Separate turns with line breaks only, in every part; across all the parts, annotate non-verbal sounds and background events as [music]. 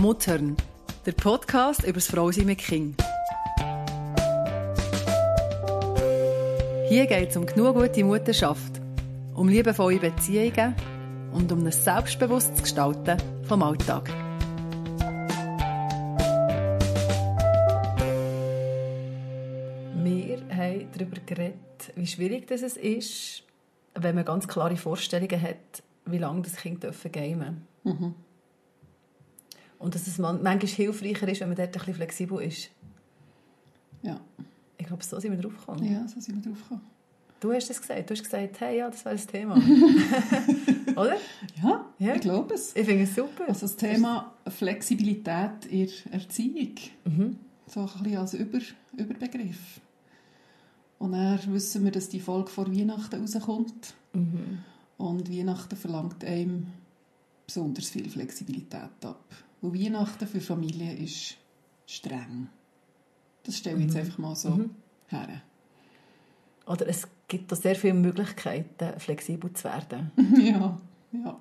Muttern, der Podcast über das Frausein mit Kind. Hier geht es um genug gute Mutterschaft, um liebevolle Beziehungen und um ein selbstbewusstes Gestalten vom Alltag. Wir haben darüber geredet, wie schwierig das ist, wenn man ganz klare Vorstellungen hat, wie lange das Kind gehen darf. Mhm. Und dass es manchmal hilfreicher ist, wenn man dort ein bisschen flexibel ist.
Ja.
Ich glaube, so sind wir drauf gekommen.
Ja, so sind wir drauf gekommen.
Du hast es gesagt. Du hast gesagt, hey, ja, das wäre das Thema. [laughs] Oder?
Ja, ja, ich glaube es.
Ich finde es super.
Also das Thema Flexibilität in der Erziehung. Mhm. So ein bisschen als Über Überbegriff. Und dann wissen wir, dass die Folge vor Weihnachten rauskommt. Mhm. Und Weihnachten verlangt einem besonders viel Flexibilität ab. Weil Weihnachten für Familien ist streng. Das stelle ich jetzt mhm. einfach mal so mhm. her.
Oder es gibt da sehr viele Möglichkeiten, flexibel zu werden. [laughs]
ja, ja.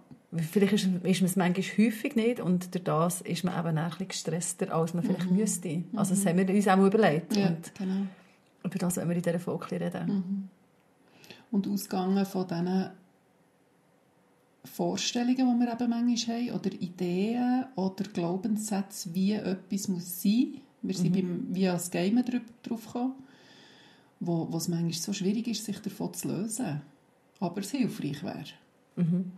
Vielleicht ist, ist man es manchmal häufig nicht und durch das ist man eben ein bisschen gestresster, als man vielleicht mhm. müsste. Also das mhm. haben wir uns auch überlegt.
Ja, und genau.
Über das wollen wir in dieser Folge reden.
Mhm. Und ausgegangen von diesen Vorstellungen, die wir eben manchmal haben, oder Ideen oder Glaubenssätze, wie etwas muss sein. Wir sind mhm. beim, wie als Gamer drauf gekommen, wo, wo es manchmal so schwierig ist, sich davon zu lösen. Aber es hilfreich wäre. Mhm.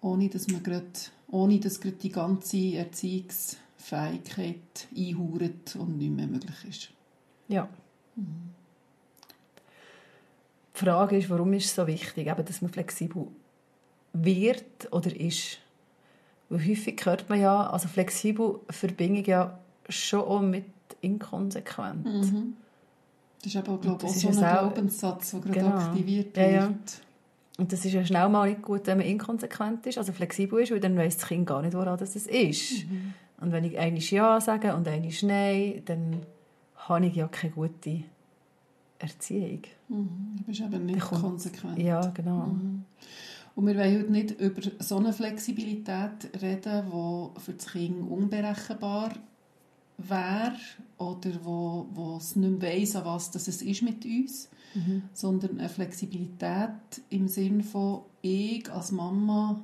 Ohne, dass man grad, ohne dass gerade die ganze Erziehungsfähigkeit einhauert und nicht mehr möglich ist.
Ja. Mhm. Die Frage ist, warum ist es so wichtig, eben, dass man flexibel wird oder ist. Weil häufig hört man ja, also flexibel verbinde ich ja schon auch mit inkonsequent.
Mhm. Das ist aber, glaube ich, auch so ein Glaubenssatz, der gerade genau. aktiviert wird. Ja, ja.
Und das ist ja schnell mal nicht gut, wenn man inkonsequent ist, also flexibel ist, weil dann weiss das Kind gar nicht, woran das ist. Mhm. Und wenn ich einmal Ja sage und einmal Nein, dann habe ich ja keine gute Erziehung.
Mhm. Du bist eben nicht konsequent.
Ja, genau. Mhm.
Und wir wollen heute nicht über so eine Flexibilität reden, die für das Kind unberechenbar wäre oder wo, wo es nicht mehr weiss, an was das es ist mit uns, mhm. sondern eine Flexibilität im Sinne von ich als Mama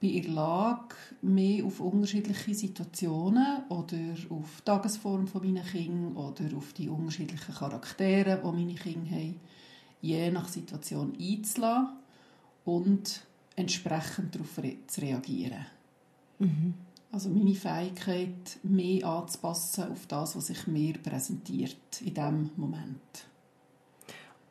bin in der Lage, mehr auf unterschiedliche Situationen oder auf die Tagesform von meinen Kindern oder auf die unterschiedlichen Charaktere, die meine Kinder haben, je nach Situation einzulassen und entsprechend darauf re zu reagieren. Mhm. Also meine Fähigkeit, mehr anzupassen auf das, was sich mir präsentiert in diesem Moment.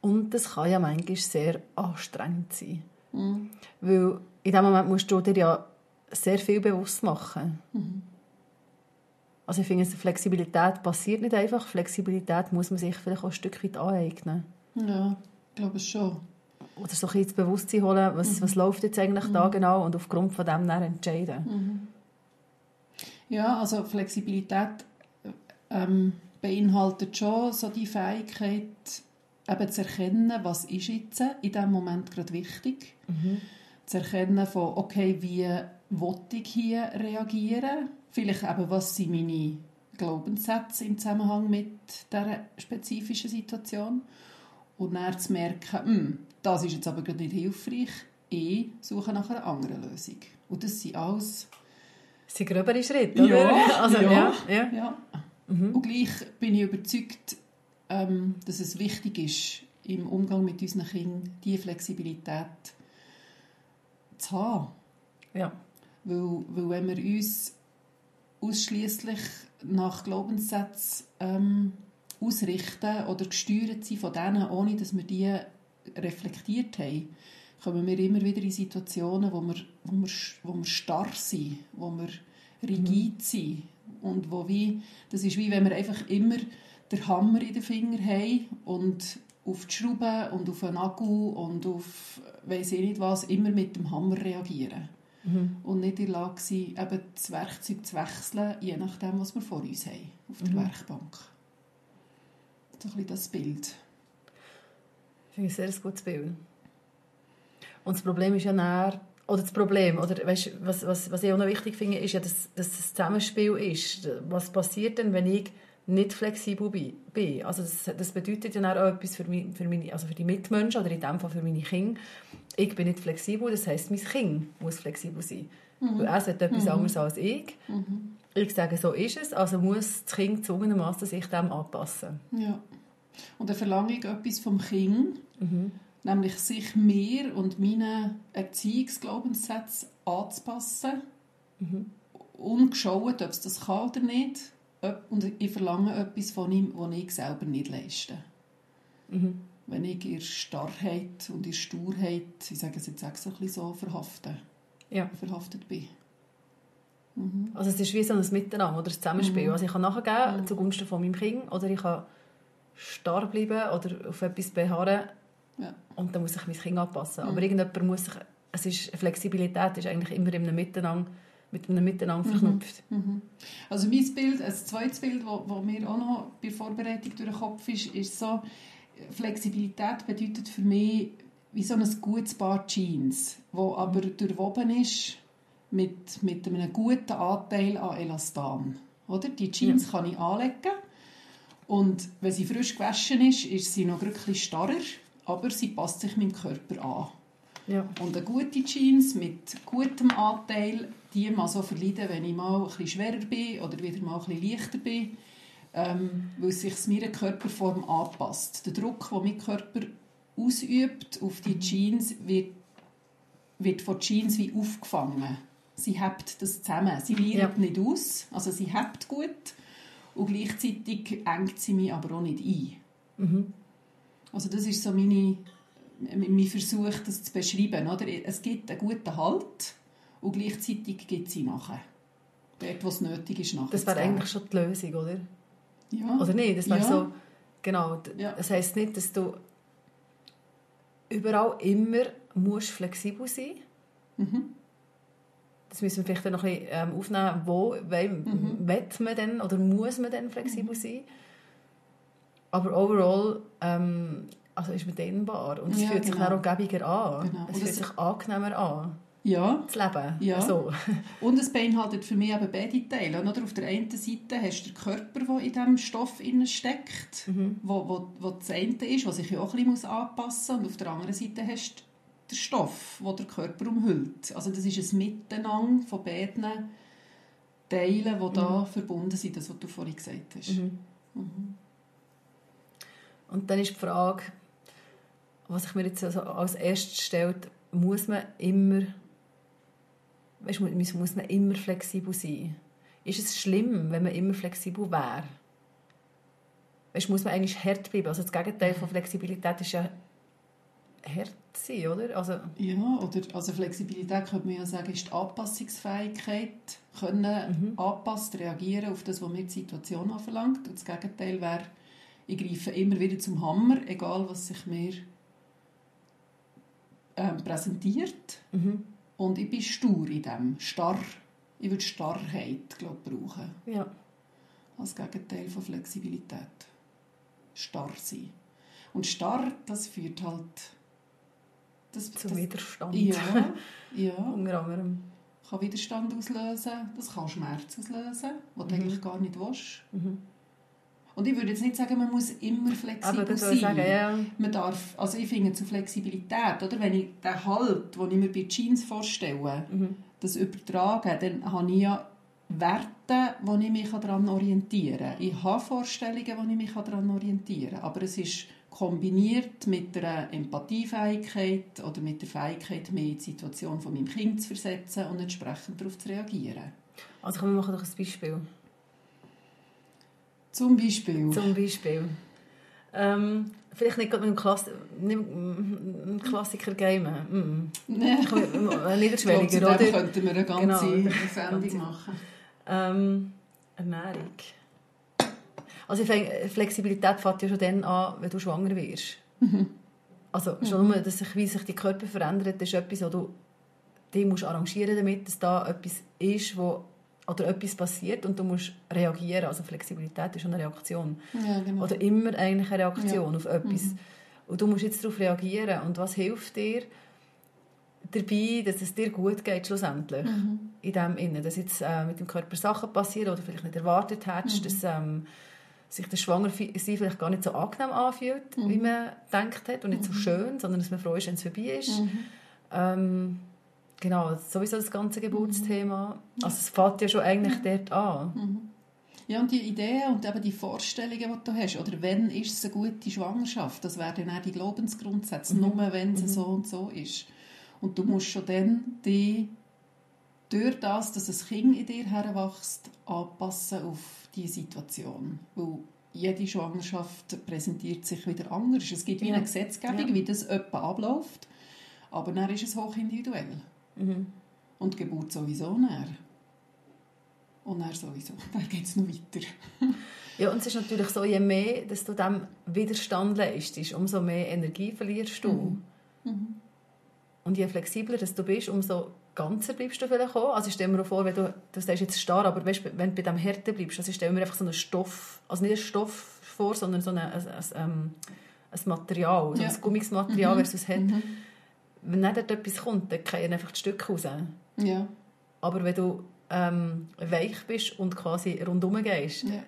Und das kann ja manchmal sehr anstrengend sein. Mhm. Weil in diesem Moment musst du dir ja sehr viel bewusst machen. Mhm. Also ich finde, Flexibilität passiert nicht einfach. Flexibilität muss man sich vielleicht auch ein Stück weit aneignen.
Ja, ich glaube schon
oder so ein ins Bewusstsein holen, was, mhm. was läuft jetzt eigentlich mhm. da genau und aufgrund von dem dann entscheiden.
Mhm. Ja, also Flexibilität ähm, beinhaltet schon so die Fähigkeit, eben zu erkennen, was ist jetzt in diesem Moment gerade wichtig. Mhm. Zu erkennen von, okay, wie will ich hier reagieren? Vielleicht eben, was sind meine Glaubenssätze im Zusammenhang mit dieser spezifischen Situation? Und dann zu merken, hm, das ist jetzt aber gerade nicht hilfreich, ich suche nach einer anderen Lösung. Und das sind alles...
Das sind gröbere Schritte, oder? [laughs]
Ja, also, ja, ja. ja. Mhm. Und gleich bin ich überzeugt, ähm, dass es wichtig ist, im Umgang mit unseren Kindern diese Flexibilität zu haben.
Ja.
Weil, weil wenn wir uns ausschließlich nach Glaubenssätzen ähm, ausrichten oder gesteuert sind von denen, ohne dass wir die reflektiert haben, kommen wir immer wieder in Situationen, wo wir, wo wir, wo wir starr sind, wo wir rigid mhm. sind und wo wie, das ist wie wenn wir einfach immer den Hammer in den Finger haben und auf die Schraube und auf den Akku und auf weiß ich nicht was immer mit dem Hammer reagieren mhm. und nicht in der Lage sind, eben das Werkzeug zu wechseln, je nachdem, was wir vor uns haben, auf der mhm. Werkbank. So ein das Bild.
Ich finde ein sehr gutes Bild. Und das Problem ist ja näher, oder das Problem, oder weißt, was, was, was ich auch noch wichtig finde, ist ja, dass, dass das Zusammenspiel ist. Was passiert denn, wenn ich nicht flexibel bin? Also das, das bedeutet ja auch etwas für, mich, für, meine, also für die Mitmenschen oder in dem Fall für meine Kinder. Ich bin nicht flexibel, das heisst, mein Kind muss flexibel sein. Mhm. Weil er sagt etwas mhm. anderes als ich. Mhm. Ich sage, so ist es, also muss das Kind gezwungenermaßen sich dem anpassen.
Ja. Und dann verlange ich etwas vom Kind, mhm. nämlich sich mir und meinen Erziehungsglaubenssätzen anzupassen, mhm. ungeschaut, ob es das kann oder nicht. Und ich verlange etwas von ihm, was ich selber nicht leiste. Mhm. Wenn ich in Starrheit und in Sturheit, ich sage es jetzt extra so, verhafte, ja. verhaftet bin.
Mhm. Also es ist wie so ein Miteinander oder ein Zusammenspiel. Mhm. Also ich kann nachgeben mhm. zugunsten von meinem Kind oder ich kann starr bleiben oder auf etwas beharren ja. und dann muss ich mein Kind anpassen. Mhm. Aber irgendjemand muss sich, es ist, Flexibilität ist eigentlich immer in einem Miteinander, mit einem Miteinander mhm. verknüpft.
Mhm. Also mein Bild, ein zweites Bild, das mir auch noch bei der Vorbereitung durch den Kopf ist, ist so, Flexibilität bedeutet für mich wie so ein gutes Paar Jeans, wo aber durchwoben ist mit, mit einem guten Anteil an Elastan. Oder? Die Jeans ja. kann ich anlegen und wenn sie frisch gewaschen ist, ist sie noch ein bisschen starrer, aber sie passt sich meinem Körper an. Ja. Und eine gute Jeans mit gutem Anteil, die mal so verleiden, wenn ich mal ein bisschen schwerer bin oder wieder mal ein bisschen leichter bin, ähm, weil sich meiner Körperform anpasst. Der Druck, den mein Körper ausübt auf die Jeans, wird, wird von Jeans wie aufgefangen sie hebt das zusammen. Sie liert ja. nicht aus, also sie hebt gut und gleichzeitig engt sie mich aber auch nicht ein. Mhm. Also das ist so meine, mein Versuch, das zu beschreiben. Oder? Es gibt einen guten Halt und gleichzeitig geht sie nachher. Dort, wo es nötig ist, nachher
Das wäre eigentlich schon die Lösung, oder?
Ja.
Oder nicht? Das wäre ja. so, genau. Ja. Das heisst nicht, dass du überall immer musst flexibel sein. Mhm das müssen wir vielleicht noch ein bisschen ähm, aufnehmen, wo mhm. man denn oder muss man denn flexibel mhm. sein. Aber overall ähm, also ist man dehnbar und es ja, fühlt sich genau. auch gäbiger an. Genau. Es fühlt sich angenehmer an.
Ja.
Das Leben.
Ja. So. [laughs] [laughs] und es beinhaltet für mich eben beide Teile. Oder auf der einen Seite hast du den Körper, der in diesem Stoff steckt, mhm. wo, wo, wo das eine ist, was sich ja auch ein bisschen anpassen muss. Und auf der anderen Seite hast du der Stoff, der der Körper umhüllt. Also das ist ein Miteinander von beiden Teilen, die da mhm. verbunden sind, das, was du vorhin gesagt hast. Mhm. Mhm.
Und dann ist die Frage, was ich mir jetzt also als erstes stellt, muss man immer, weißt, muss man immer flexibel sein? Ist es schlimm, wenn man immer flexibel wäre? Weißt, muss man eigentlich hart bleiben? Also das Gegenteil von Flexibilität ist ja hart sein, oder? Also,
ja, oder also Flexibilität könnte man ja sagen, ist die Anpassungsfähigkeit, können mhm. angepasst reagieren auf das, was mir die Situation anverlangt. Und das Gegenteil wäre, ich greife immer wieder zum Hammer, egal was sich mir ähm, präsentiert. Mhm. Und ich bin stur in dem, starr. Ich würde Starrheit glaub, brauchen.
Ja.
Als Gegenteil von Flexibilität. Starr sein. Und starr, das führt halt
das, Zum das, Widerstand.
Ja, [laughs] ja.
Unter anderem.
Kann Widerstand auslösen, das kann Schmerz auslösen, was mhm. du eigentlich gar nicht willst. Mhm. Und ich würde jetzt nicht sagen, man muss immer flexibel sein. Sagen, ja. Man darf, also ich finde zu Flexibilität, oder? wenn ich den Halt, den ich mir bei Jeans vorstelle, mhm. das übertrage, dann habe ich ja Werte, wo ich mich daran orientieren kann. Ich habe Vorstellungen, wo ich mich daran orientieren kann. Aber es ist kombiniert mit einer Empathiefähigkeit oder mit der Fähigkeit, mich in die Situation von meinem Kind zu versetzen und entsprechend darauf zu reagieren.
Also komm, wir machen doch ein Beispiel.
Zum Beispiel?
Zum Beispiel. Ähm, vielleicht nicht mit einem, Klass nicht einem Klassiker gamen. Mm.
Nein.
Niederschwelliger,
oder? könnten wir eine ganze genau. Sendung machen.
Ähm, Ernährung. Also Flexibilität fängt ja schon dann an, wenn du schwanger wirst. Mhm. Also schon nur, dass sich, wie sich die Körper verändert, ist etwas, wo du dich musst arrangieren damit, dass da etwas ist, wo oder etwas passiert und du musst reagieren. Also Flexibilität ist eine Reaktion.
Ja, genau.
Oder immer eigentlich eine Reaktion ja. auf etwas. Mhm. Und du musst jetzt darauf reagieren. Und was hilft dir? dabei, dass es dir gut geht schlussendlich. In dem Innen. Dass jetzt äh, mit dem Körper Sachen passieren oder vielleicht nicht erwartet hättest, dass ähm, sich das Schwangersein vielleicht gar nicht so angenehm anfühlt, wie man gedacht hat und nicht so schön, sondern dass man froh ist, wenn es vorbei ist. Ähm, genau, sowieso das ganze Geburtsthema. Also es fängt ja schon eigentlich dort an.
Ja, und die Ideen und eben die Vorstellungen, die du hast, oder wenn ist es eine gute Schwangerschaft, das wären dann auch die Glaubensgrundsätze, nur wenn es so und so ist. Und du musst schon dann die durch das, dass ein Kind in dir heranwächst, anpassen auf die Situation. Weil jede Schwangerschaft präsentiert sich wieder anders. Es gibt wie eine Gesetzgebung,
Ja.
wie das etwa abläuft, aber dann ist es hochindividuell. Und die Geburt sowieso näher. Und [laughs] dann sowieso. Dann geht es noch weiter. [laughs]
Ja, und es ist natürlich so, je mehr dass du dem Widerstand leistest, umso mehr Energie verlierst du. Und je flexibler dass du bist, umso ganzer bleibst du vielleicht auch. Also ich stelle mir vor, wenn du, du sagst jetzt starr, aber weißt, wenn du bei dem Härte bleibst, also ich stelle mir einfach so einen Stoff, also nicht einen Stoff vor, sondern so eine, ein, ein, ähm, ein Material, so
Ja.
ein Gummismaterial versus Herd. Wenn dann dort etwas kommt, dann fallen einfach die Stücke raus.
Ja.
Aber wenn du ähm, weich bist und quasi rundherum gehst,
ja.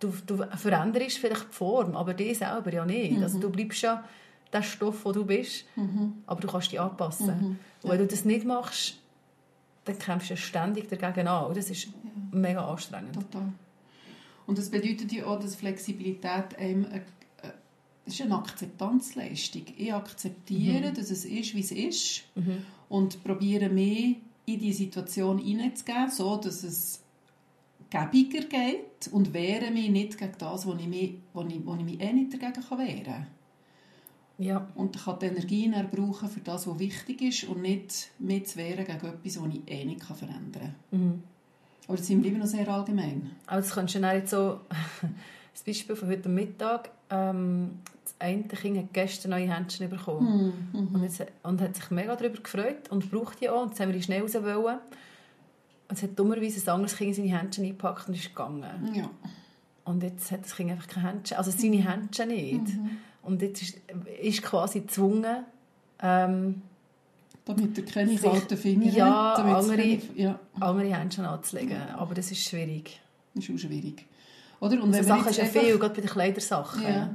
du, du veränderst vielleicht die Form, aber die selber ja nicht.
Mhm.
Also du bleibst ja der Stoff, wo du bist, aber du kannst dich anpassen. Und wenn du das nicht machst, dann kämpfst du ständig dagegen an. Und das ist mega anstrengend.
Total. Und das bedeutet ja auch, dass Flexibilität einem eine, eine, das ist eine Akzeptanzleistung. Ich akzeptiere, dass es ist, wie es ist und probiere mehr in die Situation hineinzugeben, so dass es gäbiger geht und wehre mich nicht gegen das, wo ich mich, wo ich, wo ich mich eh nicht dagegen kann wehren kann.
Ja,
Und ich kann die Energie brauchen für das, was wichtig ist und nicht mich zu wehren gegen etwas, das ich eh nicht kann verändern kann. Aber das sind wir immer noch sehr allgemein.
aber das kannst du dann jetzt so... [laughs] Das Beispiel von heute Mittag. Ähm, das eine Kind hat gestern neue Händchen bekommen. Und, jetzt, und hat sich mega darüber gefreut und braucht die auch. Und jetzt haben wir die schnell raus wollen. Und es hat dummerweise ein anderes Kind in seine Händchen eingepackt und ist gegangen.
Ja.
Und jetzt hat das Kind einfach keine Händchen, also seine Händchen nicht. Und jetzt ist, ist quasi gezwungen, ähm,
Damit er keine kalten Finger
Ja,
hat.
andere-
keine- Ja,
andere Händchen anzulegen. Aber das ist schwierig.
das ist auch schwierig. Oder? Und
So
wenn wir
Sachen ist ja viel, gerade bei den Kleidersachen.
Ja.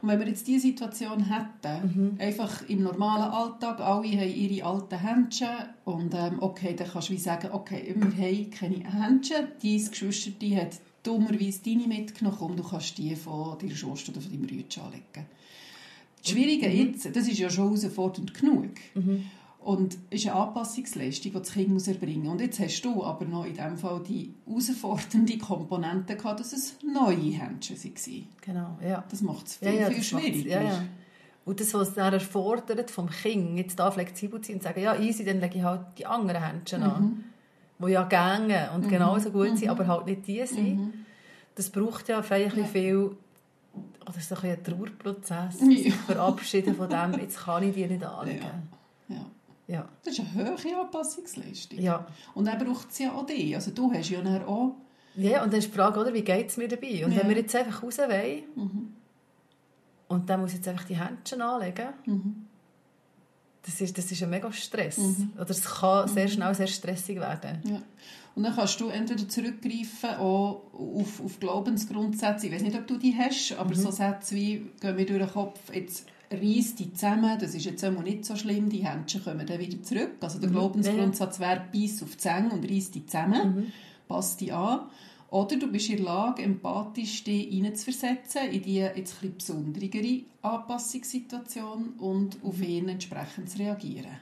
Und wenn wir jetzt diese Situation hätten, einfach im normalen Alltag, alle haben ihre alten Händchen und ähm, okay, dann kannst du wie sagen, okay, wir haben keine Händchen, dein Geschwister die hat dummerweise deine mitgenommen, komm, du kannst die von deiner Schwester oder von deinem Brütchen anlegen. Das Schwierige jetzt, das ist ja schon herausfordernd genug. Und es ist eine Anpassungsleistung, die das Kind muss erbringen muss. Und jetzt hast du aber noch in diesem Fall die herausfordernde Komponente gehabt, dass es neue Händchen waren.
Genau, ja.
Das macht es viel,
ja, ja,
viel schwieriger.
Ja, ja. Und das, was dann erfordert vom Kind, jetzt da flexibel zu sein und sagen, ja, easy, dann lege ich halt die anderen Händchen an, die ja gängen und genauso gut sind, aber halt nicht die sind. Das braucht ja vielleicht ein bisschen viel, oder so ein, bisschen ein Trauerprozess,
Ja.
sich verabschieden von dem, jetzt kann ich die nicht anlegen.
Ja.
Ja.
Das ist eine hohe Anpassungsleistung.
Ja.
Und dann braucht es ja auch dich. Also du hast ja dann auch...
Ja, und dann ist die Frage, oder, wie geht es mir dabei? Und
Ja.
wenn wir jetzt einfach raus wollen, und dann muss ich jetzt einfach die Händchen anlegen, das, ist, das ist ein mega Stress. Oder es kann sehr schnell sehr stressig werden.
Ja. Und dann kannst du entweder zurückgreifen auch auf, auf Glaubensgrundsätze. Ich weiß nicht, ob du die hast, aber so Sätze wie, gehen mir durch den Kopf, jetzt reiss die zusammen, das ist jetzt einmal nicht so schlimm, die Händchen kommen dann wieder zurück. Also der Glaubensgrundsatz wäre, beiß auf die Zähne und reiss die zusammen, pass die an. Oder du bist in der Lage, empathisch dich hineinzuversetzen in die jetzt ein besonderere Anpassungssituation und auf ihn entsprechend zu reagieren.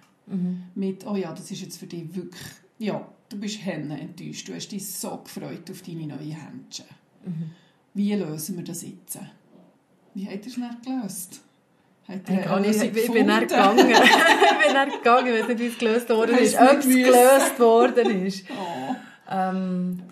Mit, oh ja, das ist jetzt für dich wirklich, ja, du bist henne enttäuscht, du hast dich so gefreut auf deine neuen Händchen. Wie lösen wir das jetzt? Wie habt ihr es dann gelöst? Ihr
Ich,
eine
ich, bin
gefunden?
gegangen. [laughs] ich bin dann gegangen, ich weiß nicht, wie es gelöst worden ist. Ob es gelöst worden ist. [laughs]
Oh,
Ähm,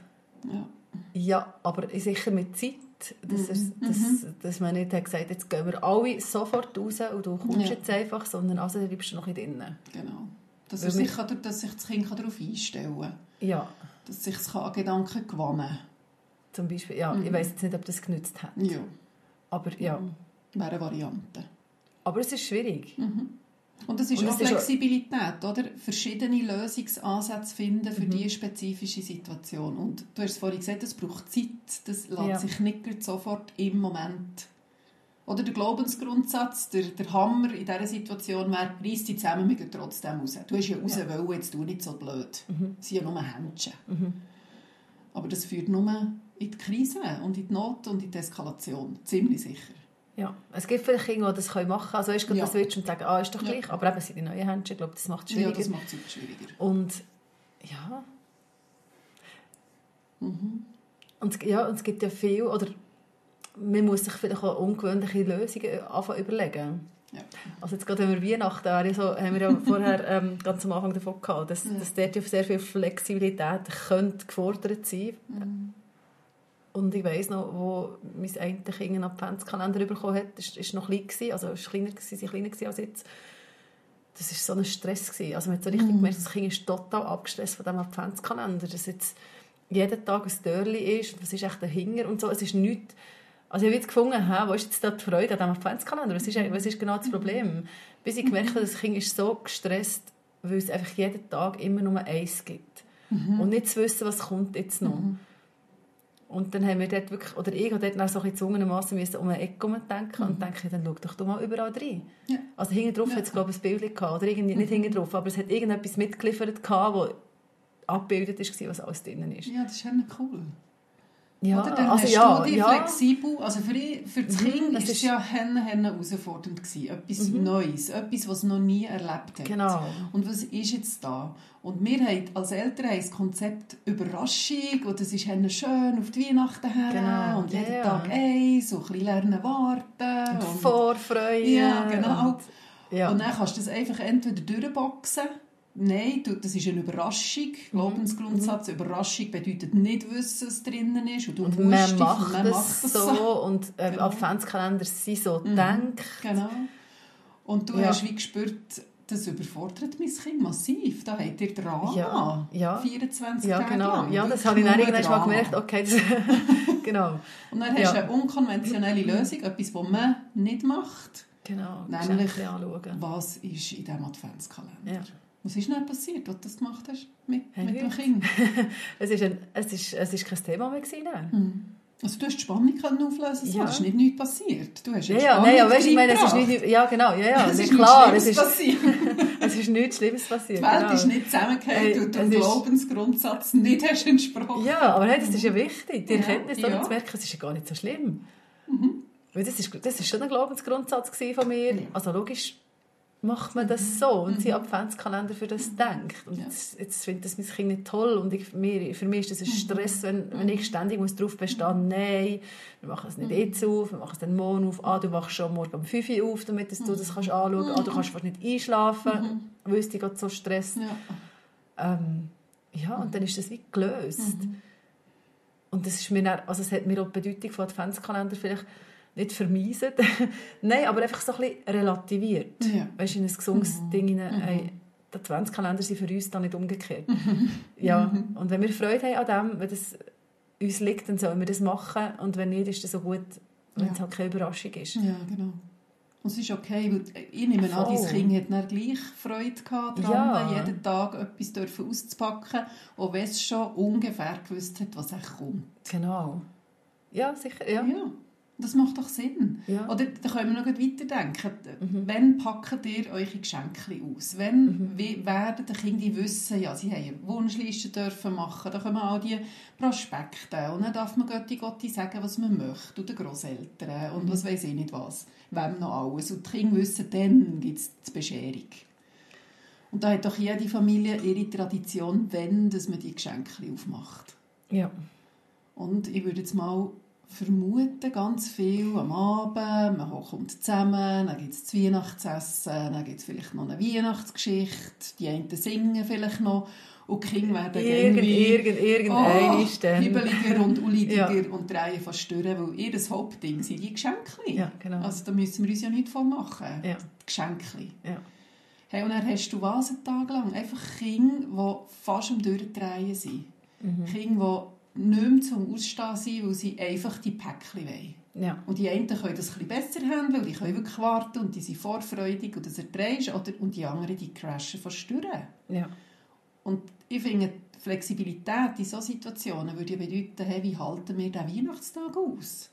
ja.
ja, aber sicher mit Zeit. Dass, es, dass, dass man nicht hat gesagt jetzt gehen wir alle sofort raus und du kommst
Ja.
jetzt einfach, sondern also bleibst du noch nicht drinnen.
Genau. Dass, er sich, kann- dass sich das Kind darauf einstellen kann.
Ja,
Dass sich es an Gedanken gewinnen
zum Beispiel. Ja, Ich weiß jetzt nicht, ob das genützt hat.
Ja,
Aber ja.
wäre eine Variante.
Aber es ist schwierig.
Und das ist
Und
auch
es ist auch-
Flexibilität, oder? Verschiedene Lösungsansätze finden
Mhm.
für diese spezifische Situation. Und du hast vorhin gesagt, es braucht Zeit, das lässt
Ja.
sich nicht sofort im Moment. Oder der Glaubensgrundsatz, der, der Hammer in dieser Situation wäre, reiss dich zusammen, wir gehen trotzdem raus. Du hast ja raus
Ja.
wollen, jetzt tu nicht so blöd.
Mhm.
Es sind ja nur Händchen.
Mhm.
Aber das führt nur in die Krise und in die Not und in die Eskalation. Ziemlich sicher.
Ja, es gibt vielleicht Kinder, die das machen können. Also weißt du,
Ja.
das willst und sagen, ah, ist doch
Ja.
gleich. Aber eben sind die neuen Händchen, ich glaube, das macht es
Ja,
schwieriger.
das macht es schwieriger.
Und ja.
Mhm.
Und, es- ja, und es gibt ja viel, oder man muss sich vielleicht auch ungewöhnliche Lösungen anfangen überlegen.
Ja.
Also jetzt gerade wenn wir Weihnachten ja so, haben wir ja [laughs] vorher ähm, ganz am Anfang davon gehabt, dass,
Ja.
dass dort ja sehr viel Flexibilität könnte gefordert sein
Mhm.
Und ich weiss noch, wo mein eine Kind einen Adventskalender bekommen hat, das war noch klein, gewesen, also es war kleiner, gewesen, sie kleiner gewesen als jetzt. Das war so ein Stress. Gewesen. Also man hat so richtig
Mhm.
gemerkt, das Kind ist total abgestresst von diesem Adventskalender, dass jetzt jeden Tag ein Dörrli ist, was ist echt dahinter und so. Es ist nichts... Also ich habe jetzt gefunden, hä, wo ist jetzt da die Freude an diesem Adventskalender? Was ist, was ist genau das Problem? Bis ich gemerkt habe, das Kind ist so gestresst, weil es einfach jeden Tag immer nur eins gibt. Und nicht zu wissen, was kommt jetzt noch.
Mhm.
Und dann haben wir dort wirklich, oder ich habe dort dann so ein bisschen gezwungenermassen müssen um eine Ecke denken und denke, dann schau doch du mal überall rein.
Ja.
Also hinten drauf
Ja.
hat es glaube ich ein Bild gehabt, oder irgendwie, nicht hinten drauf, aber es hat irgendetwas mitgeliefert gehabt, wo abgebildet war, was alles drinnen ist.
Ja, das ist ja cool.
Ja,
Oder? Dann
also
hast
ja,
du dich
ja.
flexibel. Also für, für das
Mhm,
Kind
das
ist es ja henne, henne herausfordernd gewesen. Etwas Neues, etwas, was es noch nie erlebt hat.
Genau.
Und was ist jetzt da? Und wir haben als Eltern haben das Konzept Überraschung und das ist henne schön auf die Weihnachten her
Genau,
und jeden
ja.
Tag eins, so ein bisschen lernen warten.
Und
und-
Vorfreude.
Ja, genau.
Und, ja.
Und dann kannst du das einfach entweder durchboxen. Nein, das ist eine Überraschung.
Mhm.
Glaubensgrundsatz. Überraschung bedeutet nicht wissen, was drinnen ist. Und du
und man
dich-
macht,
man
es so, und äh,
Genau.
Adventskalender sind so
Mhm.
gedacht.
Genau. Und du
Ja.
hast wie gespürt, das überfordert mein Kind massiv. Da habt ihr Drama.
Ja, ja.
24
Ja,
Tage
genau.
lang.
Ja, das habe ich dann irgendwann mal gemerkt. Okay, das, [laughs] genau.
Und dann hast
Ja.
du eine unkonventionelle Lösung, etwas, was man nicht macht.
Genau,
Nämlich-. Was ist in diesem Adventskalender?
Ja.
Was ist denn passiert, als du das gemacht hast mit,
Hey,
mit dem. Kind? [laughs]
Es ist, ein, es, ist, es ist kein Thema mehr gewesen. dann.
Hm. Also du hast die Spannung auflösen.
Ja.
Es ist nicht nichts passiert. Du hast
Ja, ja, nein, aber weißt, ich meine, es ist nicht, ja genau, ja, ja,
es ist
klar, es ist,
passiert. [laughs]
es ist nichts Schlimmes passiert.
Die Welt
genau.
ist nicht weil du dem Glaubensgrundsatz nicht hast entsprochen.
Ja, aber hey, das ist ja wichtig, die
Ja,
Erkenntnis
ja.
ja. zu merken, es ist ja gar nicht so schlimm. Weil das ist, das ist schon ein Glaubensgrundsatz von mir.
Ja.
Also logisch macht man das so und sie Adventskalender für das denkt. Und
Ja.
jetzt, jetzt findet das mein Kind nicht toll und ich, mir, für mich ist das ein Stress, wenn, wenn ich ständig muss darauf bestehen nein, wir machen es nicht jetzt auf, wir machen es dann morgen auf, ah, du wachst schon morgen um 5 Uhr auf, damit du das kannst anschauen kannst, ah, du kannst fast nicht einschlafen, weil es dich gerade so stresst.
Ja.
Ähm, ja, und dann ist das wie gelöst.
Mhm.
Und das ist mir dann, also es hat mir auch die Bedeutung von Adventskalender vielleicht nicht vermiesen. [laughs] Nein, aber einfach so ein bisschen relativiert.
Ja.
Weißt du, in ein gesundes
Mhm.
Ding hinein, hey, die Adventskalender sind für uns dann nicht umgekehrt. Ja, und wenn wir Freude haben an dem, wenn das uns liegt, dann sollen wir das machen. Und wenn nicht, ist das so gut, wenn
Ja.
es halt keine Überraschung ist.
ja, genau. Und es ist okay, weil ich nehme an,
Voll.
dein Kind hat dann gleich Freude gehabt daran,
Ja.
jeden Tag etwas dürfen auszupacken, auch wenn es schon ungefähr gewusst hat, was echt kommt.
Genau. Ja, sicher, ja.
Ja, das macht doch Sinn.
Ja.
Oder da können wir noch weiterdenken.
Mhm.
Wann packt ihr eure Geschenke aus? Wann
Mhm.
wie werden die Kinder wissen, ja, sie haben eine Wunschliste dürfen machen, da kommen all die Prospekte und dann darf man Götti Gotti sagen, was man möchte, und den Grosseltern und
Mhm.
was weiß ich nicht was, wem noch alles. Und die Kinder wissen, dann gibt es die Bescherung. Und da hat doch jede Familie ihre Tradition, wenn dass man die Geschenke aufmacht.
ja.
Und ich würde jetzt mal vermuten, ganz viel am Abend, man kommt zusammen, dann gibt es das Weihnachtsessen, dann gibt es vielleicht noch eine Weihnachtsgeschichte, die einen singen vielleicht noch und die Kinder werden
Irgend,
irgendwie
irgend, irgendein
hibbeliger und ulidiger
Ja.
und drehen fast durch, weil ihr das Hauptding sind die Geschenke.
Ja, genau.
Also da müssen wir uns ja nicht vormachen.
Ja.
Die Geschenke.
Ja.
Hey, und dann hast du was einen Tag lang? Einfach Kinder, die fast am Durchdrehen sind.
Mhm.
Kinder, die nicht mehr zum Ausstehen sind, weil sie einfach die Päckchen wollen.
Ja.
Und die einen können das ein besser handeln, und die können wirklich warten und die sind vorfreudig und das erträgst, oder und die anderen, die crashen fast stören.
Ja.
Und ich finde, die Flexibilität in solchen Situationen würde bedeuten, hey, wie halten wir den Weihnachtstag aus?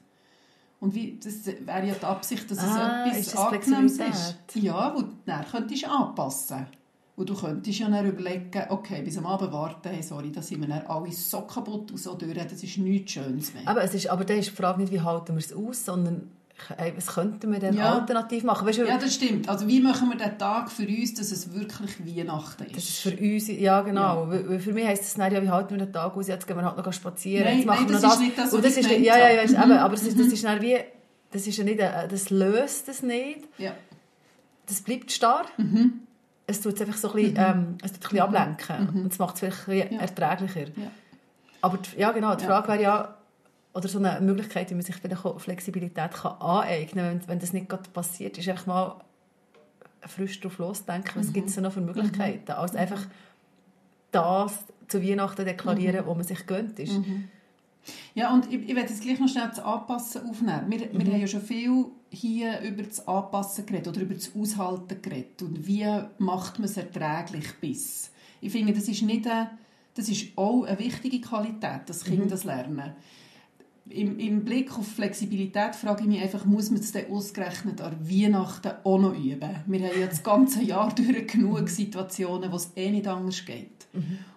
Und wie, das wäre ja die Absicht, dass
Ah,
es
ist
etwas
das
Angenehmes ist. Ja, wo du dann könntest anpassen. Und du könntest ja dann überlegen, okay, bis am Abend warten, hey, sorry, da sind wir dann alle so kaputt und so durch, das ist nichts Schönes mehr.
Aber, es ist, aber dann ist die Frage nicht, wie halten wir es aus, sondern ey, was könnten wir denn
Ja.
alternativ machen? Weißt du,
ja, das stimmt. Also wie machen wir den Tag für uns, dass es wirklich Weihnachten ist?
Das ist für uns, ja genau, weil für mich heisst es dann, ja, wie halten wir den Tag aus, jetzt gehen wir halt noch spazieren,
Nein,
jetzt machen
nein,
wir
das ist nicht das,
Und
was
das ist,
gemeint
ja, ja, ja,
habe.
ist,
Mhm.
eben, aber das ist, das ist dann wie, das ist ja nicht, äh, das löst es nicht,
ja.
das bleibt starr.
Mhm.
Es tut es einfach so ein bisschen, ähm, es tut ein bisschen ablenken und es macht es vielleicht ein bisschen
Ja.
erträglicher.
Ja.
Aber die, ja genau, die. Frage wäre ja, oder so eine Möglichkeit, wie man sich vielleicht auch Flexibilität kann aneignen kann, wenn, wenn das nicht gerade passiert, ist einfach mal frisch drauf losdenken, was
Mhm.
gibt es noch für Möglichkeiten, als einfach das zu Weihnachten deklarieren, wo man sich gönnt ist.
Mhm. Ja, und ich, ich werde jetzt gleich noch schnell das Anpassen aufnehmen. Wir, wir haben ja schon viel hier über das Anpassen geredet oder über das Aushalten geredet und wie macht man es erträglich bis. Ich finde, das ist, nicht eine, das ist auch eine wichtige Qualität, dass Kinder das lernen. Im, Im Blick auf Flexibilität frage ich mich einfach, muss man es denn ausgerechnet an Weihnachten auch noch üben? Wir haben ja das ganze Jahr [laughs] durch genug Situationen, wo es eh nicht anders geht.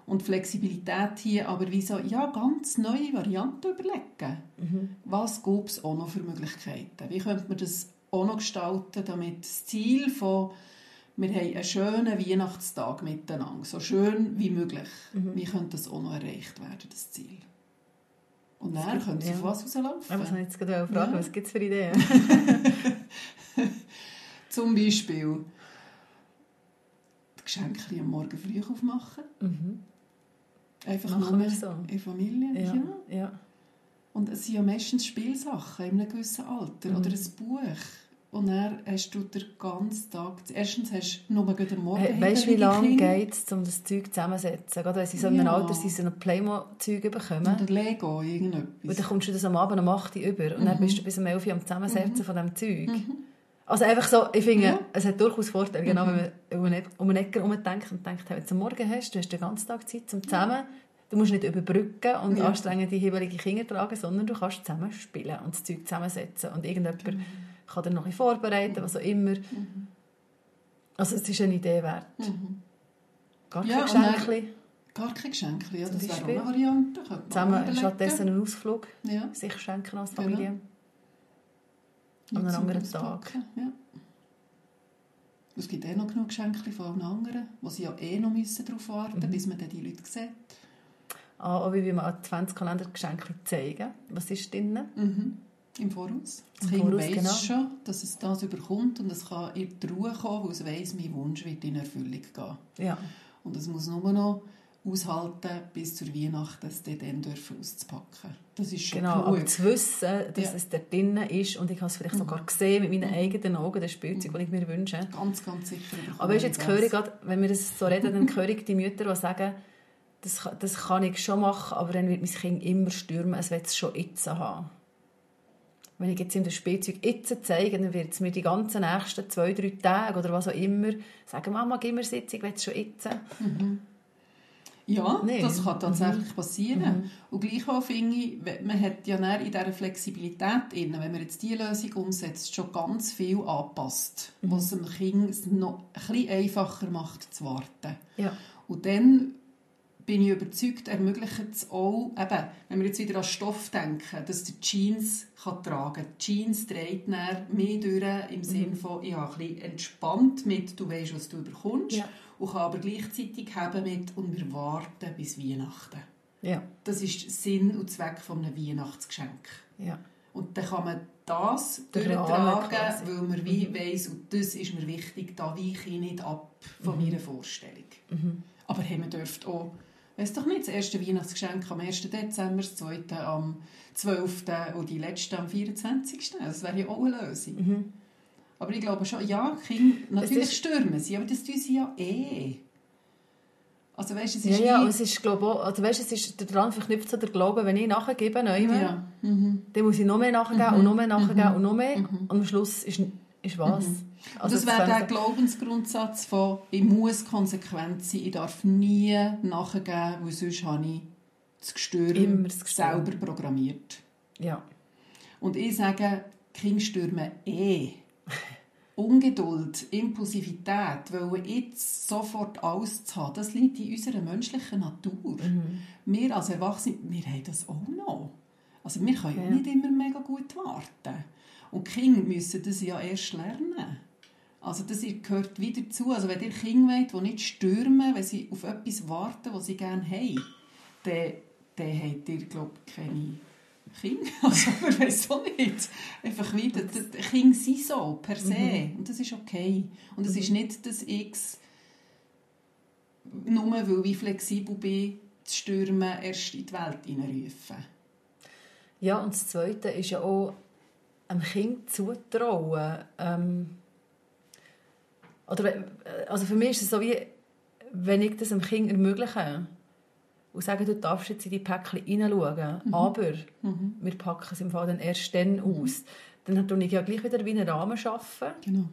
Und Flexibilität hier, aber wie so, ja, ganz neue Varianten überlegen. Was gibt es auch noch für Möglichkeiten? Wie könnte man das auch noch gestalten, damit das Ziel von wir haben einen schönen Weihnachtstag miteinander, so schön wie möglich, wie könnte das auch noch erreicht werden, das Ziel? Und dann könnte es
ja.
auf was rauslaufen.
Was ich jetzt gerade fragen,
Ja.
was gibt es für Ideen? [laughs]
Zum Beispiel die Geschenke am Morgen früh aufmachen.
mhm.
Einfach
Machen
nur
so.
in Familie.
Ja.
Ja.
ja.
Und es sind ja meistens Spielsachen in einem gewissen Alter
Mhm.
oder ein Buch. Und dann hast du den ganzen Tag... Erstens hast du nur am Morgen
Hey, weißt du, wie lange geht es, um das Zeug zusammenzusetzen? Gerade wenn sie so in einem
Ja.
Alter sind, so ein Playmo-Zeug bekommen.
Oder Lego, irgendetwas.
Und dann kommst du das am Abend um 8 Uhr über und dann
Mhm.
bist du bis um 11 Uhr am Zusammensetzen von diesem Zeug. Also einfach so, ich finde,
Ja.
es hat durchaus Vorteile, genau,
Mhm.
wenn man um einen- Ecker herumdenkt und denkt, hey, wenn du am Morgen hast, du hast den ganzen Tag Zeit zum zusammen, du musst nicht überbrücken und
Ja.
anstrengend die jeweiligen Kinder tragen, sondern du kannst zusammen spielen und das Zeug zusammensetzen und irgendjemand
Genau.
kann dann noch vorbereiten, was auch immer.
Mhm.
Also es ist eine Idee wert.
Mhm.
Gar
Ja,
kein Geschenk.
Gar kein Geschenk, ja, das wäre auch eine Variante.
Zusammen stattdessen einen Ausflug
Ja.
sich schenken als
Genau.
Familie. An einem anderen Tag.
Ja. Es gibt eh noch genug Geschenke von allen anderen, wo sie ja eh noch müssen darauf warten
Mhm.
müssen, bis man dann die Leute sieht.
Ah, Auch wie wir Adventskalender Geschenke zeigen. Was ist drin?
Mhm. Im Voraus. Das
Im
Kind
Voraus,
weiss
genau.
schon, dass es das überkommt und es kann in die Ruhe kommen, weil es weiss, mein Wunsch wird in Erfüllung gehen.
Ja.
Und es muss nur noch aushalten, bis zur Weihnachten es dann dann dürfen auszupacken. Das ist schon
Genau,
genug.
aber zu wissen, dass
Ja. Mhm.
es da drin ist und ich habe es vielleicht sogar gesehen mit meinen eigenen Augen, das Spielzeug, das ich mir wünsche.
Ganz, ganz sicher.
Aber weißt, jetzt höre ich gerade, wenn wir das so reden, dann höre ich die Mütter, die sagen, das, kann- das kann ich schon machen, aber dann wird mein Kind immer stürmen, es will es schon jetzt haben. Wenn ich jetzt ihm das Spielzeug jetzt zeige, dann wird es mir die ganzen nächsten zwei, drei Tage oder was auch immer sagen, Mama, gib mir jetzt, ich will es schon jetzt.
Ja,
Nee.
das kann tatsächlich
Mhm.
passieren. Und gleichwohl finde ich, man hat ja in dieser Flexibilität, drin, wenn man jetzt diese Lösung umsetzt, schon ganz viel angepasst,
Mhm.
was dem Kind es noch ein bisschen einfacher macht zu warten.
Ja.
Und dann bin ich überzeugt, ermöglicht es auch, eben, wenn wir jetzt wieder an Stoff denken, dass der Jeans kann tragen kann. Jeans trägt mehr durch im
Mhm.
Sinne von, ich habe ein bisschen entspannt mit, du weißt, was du bekommst,
Ja.
und kann aber gleichzeitig haben mit, und wir warten bis Weihnachten.
Ja.
Das ist Sinn und Zweck von einem Weihnachtsgeschenk.
Ja.
Und dann kann man das durchtragen, weil man wie weiss, und das ist mir wichtig, da weiche ich nicht ab von
Mhm.
meiner Vorstellung. Aber hey, man dürfte auch, weiss doch nicht, das erste Weihnachtsgeschenk am 1. Dezember, das zweite am 12. und die letzte am 24. Das wäre ja auch eine Lösung.
Mhm.
Aber ich glaube schon, ja, Kinder, natürlich
ist-
stürmen sie, aber das tun sie ja eh. Also weißt, es
Ja,
ist
ja,
wie-
und es ist, glaube auch, also weißt, es ist daran verknüpft so der Glaube, wenn ich nachgebe, neu,
ja. Mhm.
dann muss ich noch mehr nachgeben und noch mehr nachgeben und noch mehr. Und am Schluss ist, ist was.
Und
Also
das wäre der Glaubensgrundsatz von «Ich muss konsequent sein, ich darf nie nachgeben, weil sonst habe ich das Gestürm
Immer das Gestürm.
selber programmiert.»
Ja.
Und ich sage, Kinder stürmen eh. [laughs] Ungeduld, Impulsivität, wollen jetzt sofort alles zu haben, das liegt in unserer menschlichen Natur. Wir als Erwachsene, wir haben das auch noch. Also wir können
Ja.
nicht immer mega gut warten. Und die Kinder müssen das ja erst lernen. Also das gehört wieder dazu. Also wenn ihr Kinder wollt, die nicht stürmen, wenn sie auf etwas warten, was sie gerne haben, dann, dann habt ihr, glaube ich, keine Kinder. [laughs] Also ich weiß auch nicht. Einfach wieder, die Kinder sind so, per se. Und das ist okay. Und es ist nicht, dass ich nur, weil ich flexibel bin, das Stürmen erst in die Welt hineinrufe.
Ja, und das Zweite ist ja auch, einem Kind zutrauen. Ähm, oder, wenn- also für mich ist es so wie, wenn ich das einem Kind ermögliche und sage, du darfst jetzt in die Päckchen hineinschauen, aber wir packen es im Fall dann erst dann aus, dann tue ich ja gleich wieder wie einen Rahmen schaffen.
Genau.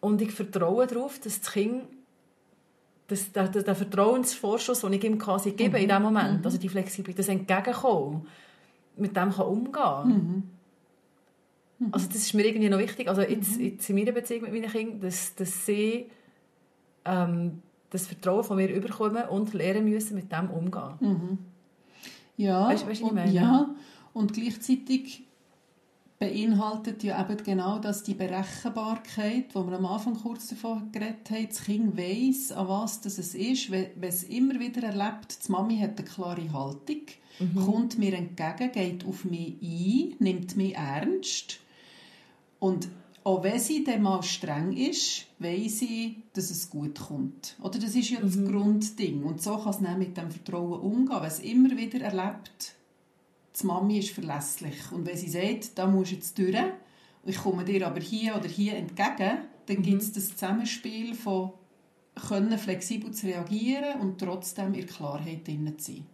und ich vertraue darauf, dass das Kind das, der, der, der Vertrauensvorschuss, den ich ihm quasi gebe in dem Moment, also die Flexibilität, das Entgegenkommen, mit dem kann umgehen Also das ist mir irgendwie noch wichtig, also jetzt, jetzt in meiner Beziehung mit meinen Kindern, dass, dass sie ähm, das Vertrauen von mir überkommen und lernen müssen, mit dem umgehen.
Ja,
Weißt ich
und, ja, und gleichzeitig beinhaltet ja eben genau das die Berechenbarkeit, wo wir am Anfang kurz davon geredet haben. Das Kind weiss, an was das es ist, wenn wenn es immer wieder erlebt, die Mami hat eine klare Haltung, kommt mir entgegen, geht auf mich ein, nimmt mich ernst und auch wenn sie dann mal streng ist, weiss sie, dass es gut kommt. Oder das ist ja das Grundding. Und so kann es dann mit dem Vertrauen umgehen. Wenn es immer wieder erlebt, die Mami ist verlässlich. Und wenn sie sagt, da musst du jetzt durch, ich komme dir aber hier oder hier entgegen, dann gibt es das Zusammenspiel von können flexibel zu reagieren und trotzdem in Klarheit drin zu sein.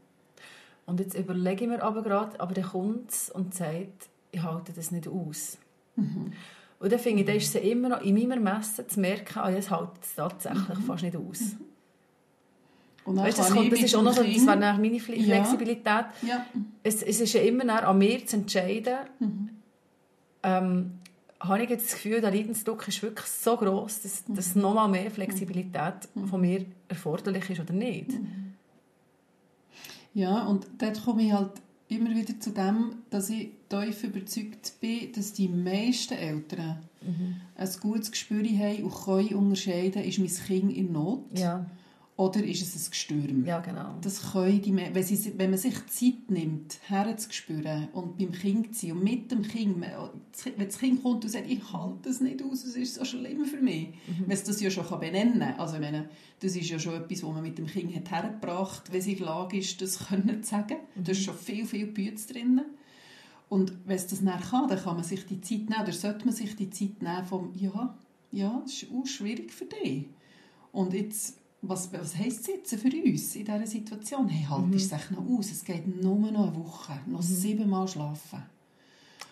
Und jetzt überlege ich mir aber gerade, aber der kommt und sagt, ich halte das nicht aus. Und dann finde ich, dann ist es immer noch in meinem Ermessen zu merken, ah, es hält es tatsächlich fast nicht aus.
Und dann
Weißt, das, kommt, das ist auch noch so, das wäre dann meine Fle-
Ja.
Flexibilität.
Ja,
Es, es ist ja immer an mir zu entscheiden,
Mhm.
ähm, habe ich jetzt das Gefühl, der Leidensdruck ist wirklich so groß, dass,
Mhm.
dass noch mal mehr Flexibilität von mir erforderlich ist oder nicht.
Mhm. Ja, und dort komme ich halt immer wieder zu dem, dass ich tief überzeugt bin, dass die meisten Eltern ein gutes Gespür haben und können unterscheiden, ist mein Kind in Not?
Ja,
oder ist es ein Gestürm.
ja genau.
Das können die, wenn, sie, wenn man sich Zeit nimmt, herzuspüren und beim Kind zu sein und mit dem Kind, wenn das Kind kommt und sagt, ich halte das nicht aus, es ist so schlimm für mich, wenn es das ja schon benennen kann. Also ich meine, das ist ja schon etwas, was man mit dem Kind hat hergebracht wenn sie in der Lage ist, das können zu sagen. Da ist schon viel, viel Bütz drin. Und wenn es das dann kann, dann kann man sich die Zeit nehmen, oder sollte man sich die Zeit nehmen vom, ja, ja, das ist auch schwierig für dich. Und jetzt, was, was heisst jetzt für uns in dieser Situation? Hey, halt
Mhm.
es sich noch aus, es geht nur noch eine Woche, noch siebenmal schlafen.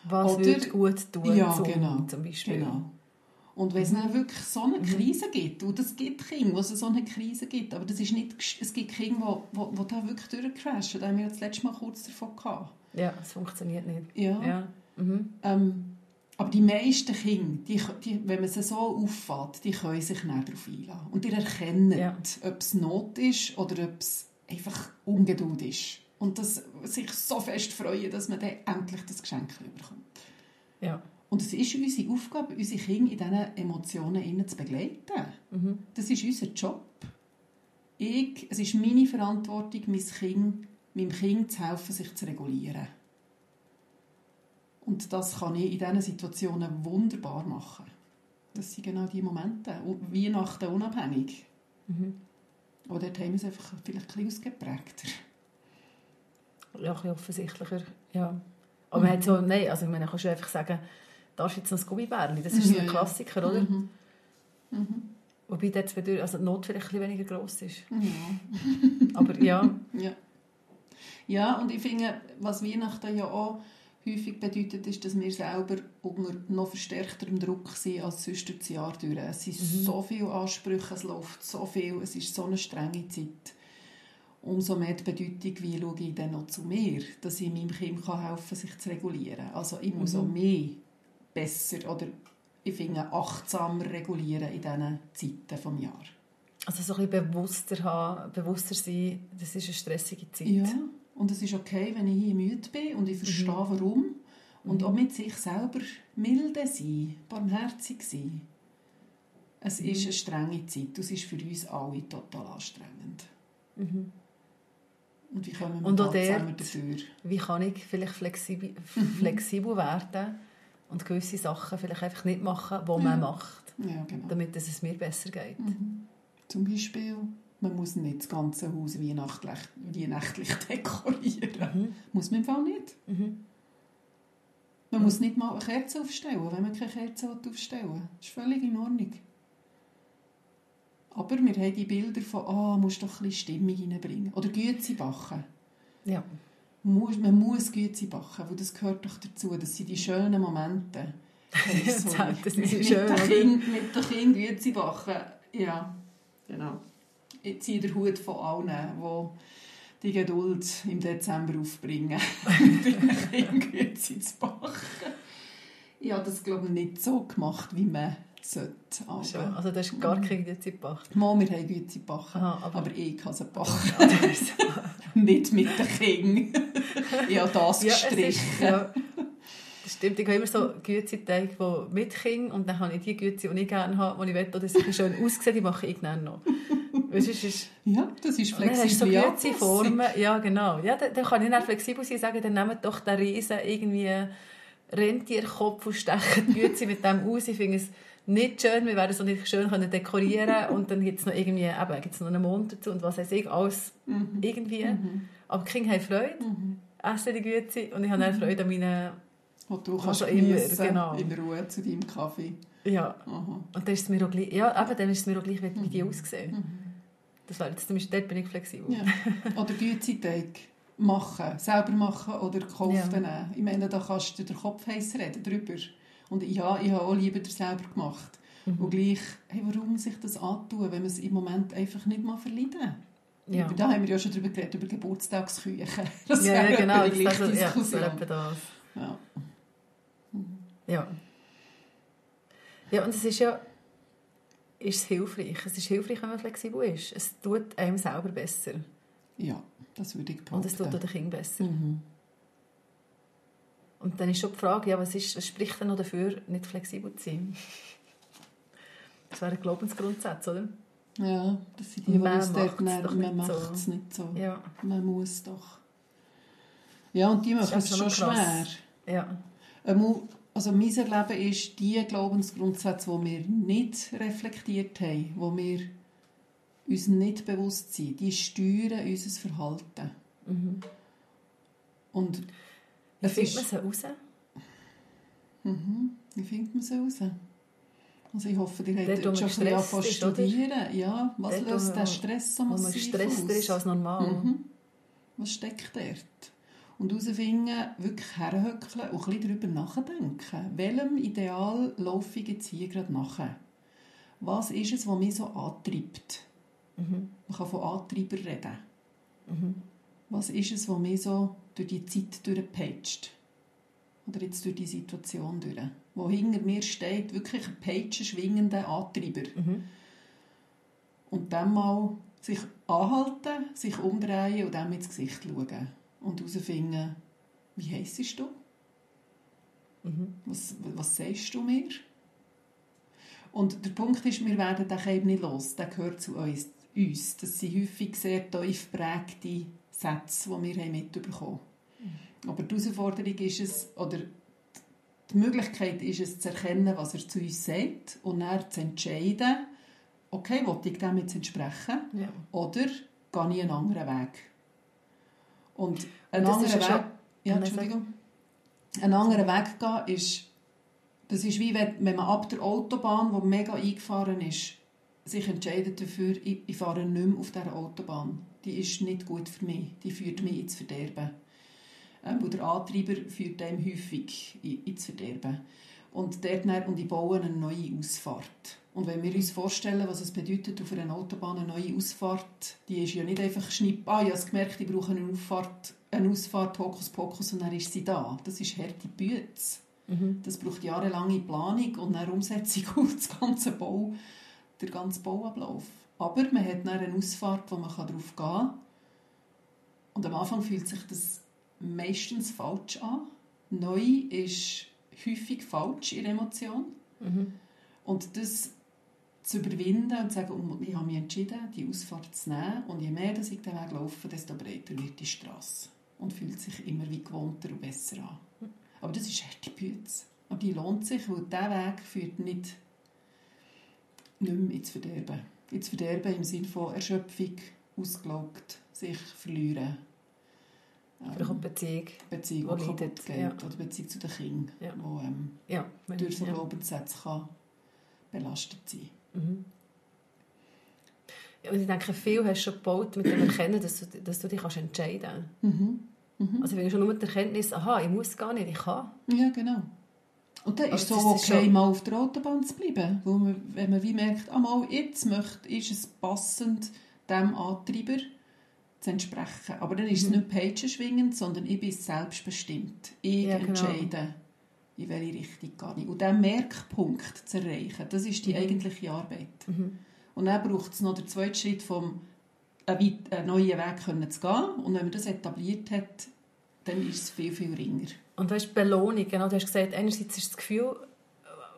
Was
Oder-
würde gut tun,
Ja,
zum,
genau,
zum Beispiel?
Genau. Und wenn es dann wirklich so eine Krise gibt, und es gibt Kinder, wo es so eine Krise gibt, aber das ist nicht, es gibt Kinder, wo, wo, wo da wirklich durchcrashen, da haben wir das letzte Mal kurz davon gehabt.
Ja, es funktioniert nicht.
Ja.
Ja. Mhm.
Ähm, aber die meisten Kinder, die, die, wenn man sie so auffällt, die können sich nicht darauf einlassen. Und die erkennen,
Ja.
ob es Not ist oder ob es einfach Ungeduld ist. Und das, sich so fest freuen, dass man dann endlich das Geschenk bekommt.
ja.
Und es ist unsere Aufgabe, unsere Kinder in diesen Emotionen zu begleiten.
Mhm.
Das ist unser Job. Ich, es ist meine Verantwortung, mein kind, meinem Kind zu helfen, sich zu regulieren. Und das kann ich in diesen Situationen wunderbar machen. Das sind genau die Momente. Weihnachten unabhängig.
Mhm.
Oder haben wir es einfach vielleicht ein bisschen ausgeprägter.
Ja, ein bisschen offensichtlicher. Ja. Aber man hat so, nein, also ich meine, kannst du einfach sagen, da ist jetzt noch das Gummibärli. Das ist so ein [laughs]
Ja, ja.
Klassiker, oder?
Mhm. Mhm.
Wobei bedeutet, also die Not vielleicht ein weniger gross ist.
Ja.
Aber ja. [laughs]
ja. Ja, und ich finde, was Weihnachten ja auch häufig bedeutet, ist, dass wir selber unter noch verstärkterem Druck sind als sonst das Jahr durch. Es sind
Mhm.
so viele Ansprüche, es läuft so viel, es ist so eine strenge Zeit. Umso mehr die Bedeutung, wie schaue ich dann noch zu mir, dass ich meinem Kind kann helfen kann, sich zu regulieren. Also ich muss
Mhm.
auch mehr besser oder ich finde achtsamer regulieren in diesen Zeiten des Jahres.
Also so ein bisschen bewusster haben, bewusster sein, das ist eine stressige Zeit.
Ja, und es ist okay, wenn ich hier müde bin und ich verstehe, warum. Und auch mit sich selber milde sein, barmherzig sein. Es ist eine strenge Zeit. Das ist für uns alle total anstrengend.
Mhm.
Und wie kommen wir
Und auch
zusammen
dort-
dafür?
Wie kann ich vielleicht flexibel, [laughs] flexibel werden und gewisse Sachen vielleicht einfach nicht machen, die man macht,
Ja, genau.
damit es mir besser geht.
Mhm. Zum Beispiel, man muss nicht das ganze Haus weihnachtlich, weihnachtlich [laughs] dekorieren.
Mhm.
Muss man im Fall nicht.
Mhm.
Man muss nicht mal eine Kerze aufstellen, wenn man keine Kerze aufstellen will. Das ist völlig in Ordnung. Aber wir haben die Bilder von, ah, oh, musst doch ein bisschen Stimmung reinbringen. Oder Güte backen.
Ja.
Man muss Güte backen, weil das gehört doch dazu. Das sind die schönen Momente. [laughs] Hey,
Das
sorry.
sind
mit,
schön,
den kind, mit den Kindern Güte backen. Ja, genau. Ich ziehe den Hut von allen, die die Geduld im Dezember aufbringen, mit Güte zu backen. Ich habe das, glaube ich, nicht so gemacht, wie man sollte.
Schon.
Aber,
Also du hast gar keine Güte gebracht.
Mal, wir haben gebacken.
Aha, aber-
aber, ich kann sie backen. [laughs] nicht mit den Kindern. Ich habe das gestrichen.
ist, ja, das stimmt. Ich habe immer so Güte-Teige die mit Kindern und dann habe ich die Güte, die ich gerne habe, die ich will, dass sie schön aussehen, die mache ich gerne noch. Weil sonst ist
Ja, das ist
Und dann hast du so Formen. Ja, genau. Ja, dann, dann kann ich dann flexibel sein sagen, dann nehmt doch den riesen irgendwie Rentierkopf und stechen die Güte mit dem aus. Ich finde es nicht schön. Wir werden es auch nicht schön können dekorieren [laughs] und dann gibt es noch irgendwie, eben, gibt's noch einen Mond dazu und was weiß ich, alles
Mhm.
irgendwie. Aber die Kinder haben Freude, essen die Güte und ich habe dann Freude an meinen...
Und du kannst
Also immer, genau.
in Ruhe zu deinem Kaffee.
Ja,
Aha.
und dann ist es mir auch gleich, ja, eben, dann ist es mir auch gleich, wie, wie die aussehen. Das wäre jetzt zum Beispiel, dort bin ich flexibel.
Ja. Oder Güteteig machen, selber machen oder gekauft
Ja.
Ich meine, da kannst du den Kopf heiß reden drüber. Und ja, ich habe auch lieber das selber gemacht.
Mhm.
Und gleich, hey, warum sich das antun, wenn man es im Moment einfach nicht mal verleiden?
Ja.
Über Da haben wir ja schon darüber geredet, über Geburtstagsküchen. Das
ja,
wäre
ja, genau. Das,
gleiche
also, ja, das.
Ja.
Ja. Ja, und es ist ja ist es hilfreich. Es ist hilfreich, wenn man flexibel ist. Es tut einem selber besser.
ja, das würde ich
Und es tut auch
behaupten.
den Kindern besser.
Mhm.
Und dann ist schon die Frage, ja, was, ist, was spricht denn noch dafür, nicht flexibel zu sein? [laughs] Das wäre ein Glaubensgrundsatz, oder?
Ja, das sind die, die
Man
uns dort nerven. Man macht es nicht so.
Ja.
Man muss doch. Ja, und die machen
ist
es schon
noch
schwer.
krass. Ja.
Einmal- Also mein Erleben ist, die Glaubensgrundsätze, die wir nicht reflektiert haben, die wir uns nicht bewusst sind, die steuern unser Verhalten.
Mhm.
Und
Wie findet man sie raus?
Mhm. Wie findet man sie raus? Also ich hoffe, ihr habt
Dort, wo
schon ein bisschen studieren. Ja, was
Dort, wo
löst der Stress so
Wo man
massiv
gestresster
aus?
ist als normal.
Mhm. Was steckt dort? Und herausfinden, wirklich herhöckeln und ein bisschen darüber nachdenken. Welchem Ideal laufe ich jetzt hier gerade nachher? Was ist es, was mich so antreibt?
Mhm.
Man kann von Antreiber reden.
Mhm.
Was ist es, was mich so durch die Zeit durchpeitscht? Oder jetzt durch die Situation durch? Wo hinter mir steht, wirklich ein peitschenschwingender Antreiber.
Mhm.
Und dann mal sich anhalten, sich umdrehen und dann ins Gesicht schauen. Und herausfinden, wie heissest du?
Mhm.
Was, was sagst du mir? Und der Punkt ist, wir werden den eben nicht los. Der gehört zu uns. uns. Das sind häufig sehr tief geprägte Sätze, die wir haben mitbekommen haben. Aber die Herausforderung ist es, oder die Möglichkeit ist es, zu erkennen, was er zu uns sagt und dann zu entscheiden, okay, will ich dem jetzt entsprechen
Ja.
oder gehe ich einen anderen Weg? Und ein
Und
anderer Weg...
ja
Entschuldigung. Ein anderer Weg gehen ist... Das ist wie wenn, wenn man ab der Autobahn, die mega eingefahren ist, sich entscheidet dafür, ich, ich fahre nicht mehr auf dieser Autobahn. Die ist nicht gut für mich. Die führt mich ins Verderben. Ähm, der Antreiber führt einem häufig ins Verderben. Und, dort dann, und ich baue eine neue Ausfahrt. Und wenn wir uns vorstellen, was es bedeutet, auf einer Autobahn eine neue Ausfahrt, die ist ja nicht einfach schnipp, ah, ich habe gemerkt, ich brauche eine Auffahrt, eine Ausfahrt, Hokus Pokus, und dann ist sie da. Das ist harte Bütze. Mhm. Das braucht jahrelange Planung und eine Umsetzung [laughs] auf das ganze Bau, der ganze Bauablauf. Aber man hat dann eine Ausfahrt, wo man darauf gehen kann. Und am Anfang fühlt sich das meistens falsch an. Neu ist häufig falsch in Emotion. Mhm. Und das zu überwinden und zu sagen, ich habe mich entschieden, die Ausfahrt zu nehmen. Und je mehr dass ich den Weg laufe, desto breiter wird die Straße. Und fühlt sich immer wie gewohnter und besser an. Aber das ist harte Bütze. Aber die lohnt sich, weil dieser Weg führt nicht, nicht mehr ins Verderben. Ins Verderben im Sinne von Erschöpfung, ausgelaugt, sich verlieren.
Vielleicht auch Beziehung,
Beziehung die leidet, geht, ja. oder Beziehung zu den Kindern, ja. die ähm, ja, durch so. Glaubenssätze kann belastet sein mhm.
Und ich denke, viel hast du schon gebaut mit dem Erkennen, dass du, dass du dich kannst entscheiden kannst. Mhm. Mhm. Also wenn du schon nur mit der Erkenntnis, aha, ich muss gar nicht, ich kann.
Ja, genau. Und dann ist es so okay, schon... mal auf der Autobahn zu bleiben. Wo man, wenn man wie merkt, ah, mal, jetzt möchte, ist es passend, dem Antreiber zu entsprechen. Aber dann ist es mhm. nicht peitschenschwingend, sondern ich bin selbstbestimmt. Ich ja, genau. entscheide, in welche Richtung gehe ich. Und diesen Merkpunkt zu erreichen, das ist die mhm. eigentliche Arbeit. Mhm. Und dann braucht es noch den zweiten Schritt, vom einen, neuen Weg zu gehen. Und wenn man das etabliert hat, dann ist es viel, viel ringer.
Und du hast Belohnung, genau, du hast gesagt, einerseits ist das Gefühl,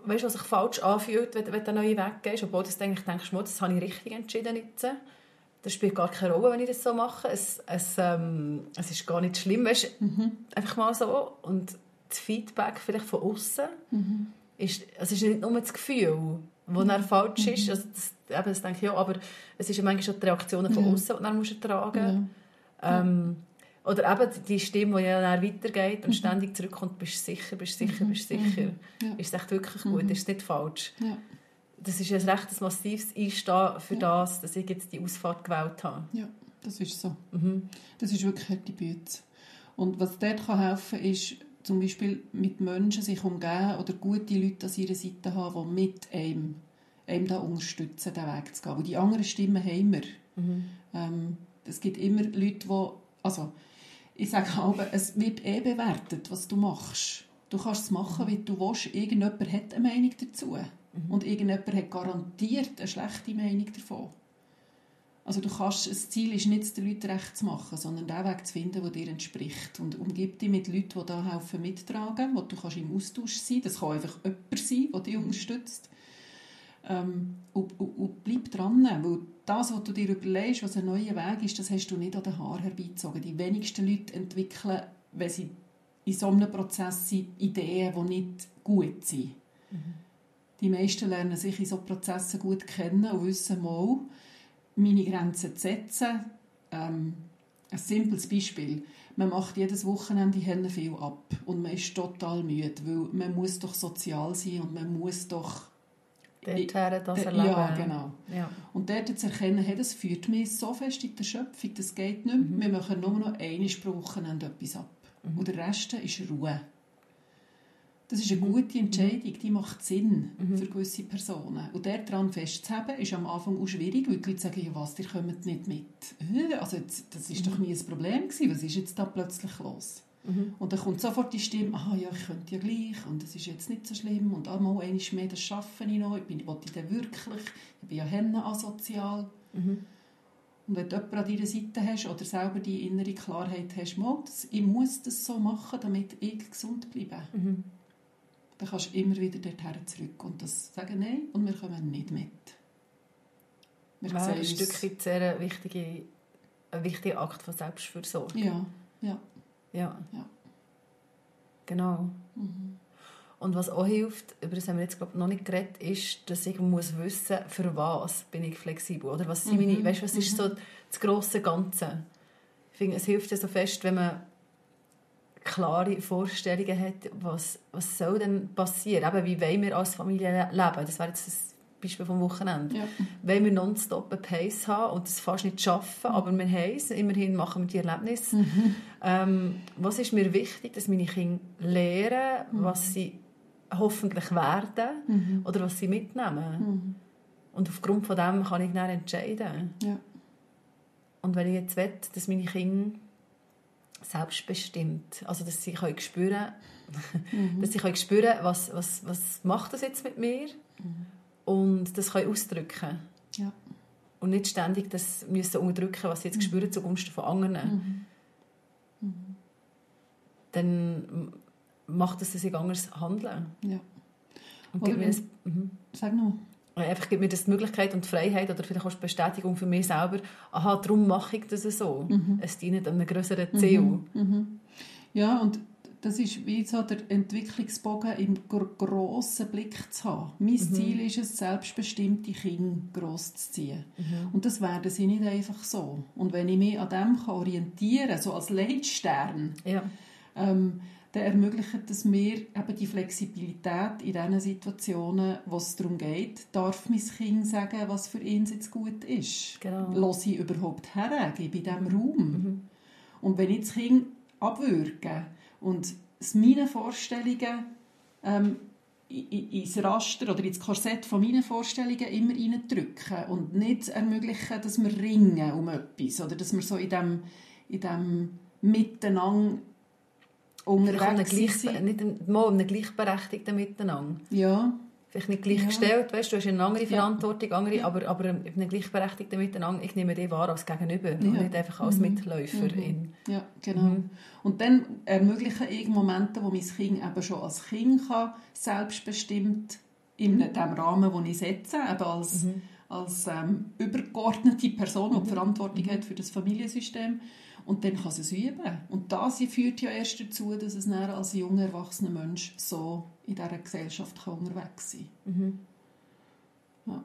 weißt du, was sich falsch anfühlt, wenn, wenn du einen neuen Weg gehst, obwohl du denkst, denkst das habe ich richtig entschieden jetzt. Das spielt gar keine Rolle, wenn ich das so mache. Es, es, ähm, es ist gar nicht schlimm, weißt, mhm. einfach mal so. Und das Feedback vielleicht von außen mhm. ist, es ist nicht nur das Gefühl, wo mhm. falsch ist. Mhm. Also das, eben, das denke ich, ja, aber es ist ja manchmal schon die Reaktionen von außen, die man muss tragen ja. ähm, Oder eben die Stimme, die ja dann weitergeht und mhm. ständig zurückkommt, bist du sicher, bist du sicher, bist du sicher. Ja. Ist es echt wirklich gut, ist es nicht falsch? Ja das ist ein recht massives Einstehen für ja. das, dass ich jetzt die Ausfahrt gewählt habe.
Ja, das ist so. Mhm. Das ist wirklich harte Bütze. Und was dort kann helfen kann, ist zum Beispiel mit Menschen sich umgeben oder gute Leute an ihrer Seite haben, die mit einem, einem da unterstützen, den Weg zu gehen. Weil die anderen Stimmen haben wir. Mhm. Ähm, es gibt immer Leute, die, also ich sage auch, es wird eh bewertet, was du machst. Du kannst es machen, wie du willst. Irgendjemand hat eine Meinung dazu. Mhm. Und irgendjemand hat garantiert eine schlechte Meinung davon. Also du kannst, das Ziel ist nicht, den Leuten recht zu machen, sondern den Weg zu finden, der dir entspricht. Und umgib dich mit Leuten, die da helfen mittragen, wo du kannst im Austausch sein Das kann einfach jemand sein, der dich unterstützt. Ähm, und, und, und, bleib dran, weil das, was du dir überlegst, was ein neuer Weg ist, das hast du nicht an den Haaren herbeizogen. Die wenigsten Leute entwickeln, wenn sie in so einem Prozess sind, Ideen, die nicht gut sind. Mhm. Die meisten lernen sich in solchen Prozessen gut kennen und wissen mal, meine Grenzen zu setzen. Ähm, ein simples Beispiel. Man macht jedes Wochenende Hände viel ab und man ist total müde, weil man muss doch sozial sein und man muss doch
Dorthin das erleben.
Ja, genau. Ja. Und dort zu erkennen, hey, das führt mich so fest in die Schöpfung, das geht nicht mehr. Mhm. Wir machen nur noch eine Wochenende etwas ab. Mhm. Und der Rest ist Ruhe. Das ist eine gute Entscheidung, die macht Sinn mhm. für gewisse Personen. Und daran festzuhalten, ist am Anfang auch schwierig, weil die Leute sagen, ja was, ihr kommt nicht mit. Also jetzt, das ist mhm. doch nie ein Problem gewesen, was ist jetzt da plötzlich los? Mhm. Und dann kommt sofort die Stimme, ah ja, ich könnte ja gleich und das ist jetzt nicht so schlimm und einmal einmal mehr, das schaffe ich noch, ich bin, will ich denn wirklich, ich bin ja Henne asozial. Mhm. Und wenn du jemanden an deiner Seite hast oder selber die innere Klarheit hast, mal, ich muss das so machen, damit ich gesund bleibe. Mhm dann kannst du immer wieder dorthin zurück und das sagen, nein, und wir kommen nicht mit.
Wir ja, ein Stückchen sehr wichtige, ein wichtiger Akt von Selbstfürsorge.
Ja, ja.
Ja. ja. Genau. Mhm. Und was auch hilft, über das haben wir jetzt glaub, noch nicht geredet, ist, dass ich muss wissen, für was bin ich flexibel. Oder was, sind meine, mhm. weißt, was ist mhm. so das grosse Ganze? Ich finde, es hilft ja so fest, wenn man klare Vorstellungen hat, was, was soll denn passieren? Eben, wie wollen wir als Familie leben? Das wäre jetzt Beispiel vom Wochenende.
Ja.
Wenn wir nonstop einen Pace haben und das fast nicht schaffen, aber wir haben es, immerhin machen wir die Erlebnisse. Ähm, was ist mir wichtig, dass meine Kinder lernen, was sie hoffentlich werden oder was sie mitnehmen. Und aufgrund von dem kann ich dann entscheiden.
Ja.
Und wenn ich jetzt will, dass meine Kinder selbstbestimmt, also dass sie können spüren, [laughs] dass sie können spüren, was, was, was macht das jetzt mit mir und das können ausdrücken
Ja.
und nicht ständig das müssen unterdrücken, was sie jetzt spüren zugunsten von anderen. Dann macht das, dass ich anders handle.
Ja.
Und
Oder wenn-
mhm.
Sag noch.
Einfach gibt mir das die Möglichkeit und die Freiheit oder vielleicht auch die Bestätigung für mich selber, aha, darum mache ich das so. Es dient einem größeren Ziel.
Ja, und das ist wie so der Entwicklungsbogen im gr grossen Blick zu haben. Mein Ziel ist es, selbstbestimmte Kinder gross zu ziehen. Und das werden sie nicht einfach so. Und wenn ich mich an dem orientieren kann, so als Leitstern,
Ja.
ähm, dann ermöglicht es mir eben die Flexibilität in diesen Situationen, wo es darum geht, darf mein Kind sagen, was für ihn jetzt gut ist.
Genau.
Lasse ich überhaupt her? Gebe ich dem Raum? Und wenn ich das Kind abwürge und es meine Vorstellungen ähm, ins Raster oder ins Korsett von meinen Vorstellungen immer reindrücken und nicht ermöglichen, dass wir ringen um etwas oder dass wir so in dem, in dem Miteinander unterwegs
gleich, nicht mal einem gleichberechtigten Miteinander.
Ja,
Vielleicht nicht gleichgestellt, weißt, du hast eine andere
Ja.
Verantwortung, andere, aber, aber in einem gleichberechtigten Miteinander, ich nehme dich wahr als Gegenüber und
Ja.
nicht einfach als Mitläuferin.
Ja, genau. Und dann ermögliche ich Momente, wo mein Kind eben schon als Kind kann, selbstbestimmt in dem Rahmen, den ich setze, eben als, als ähm, übergeordnete Person, die die Verantwortung hat für das Familiensystem. Und dann kann sie es üben. Und das führt ja erst dazu, dass es dann als junger, erwachsener Mensch so in dieser Gesellschaft kann unterwegs sein kann. Ja.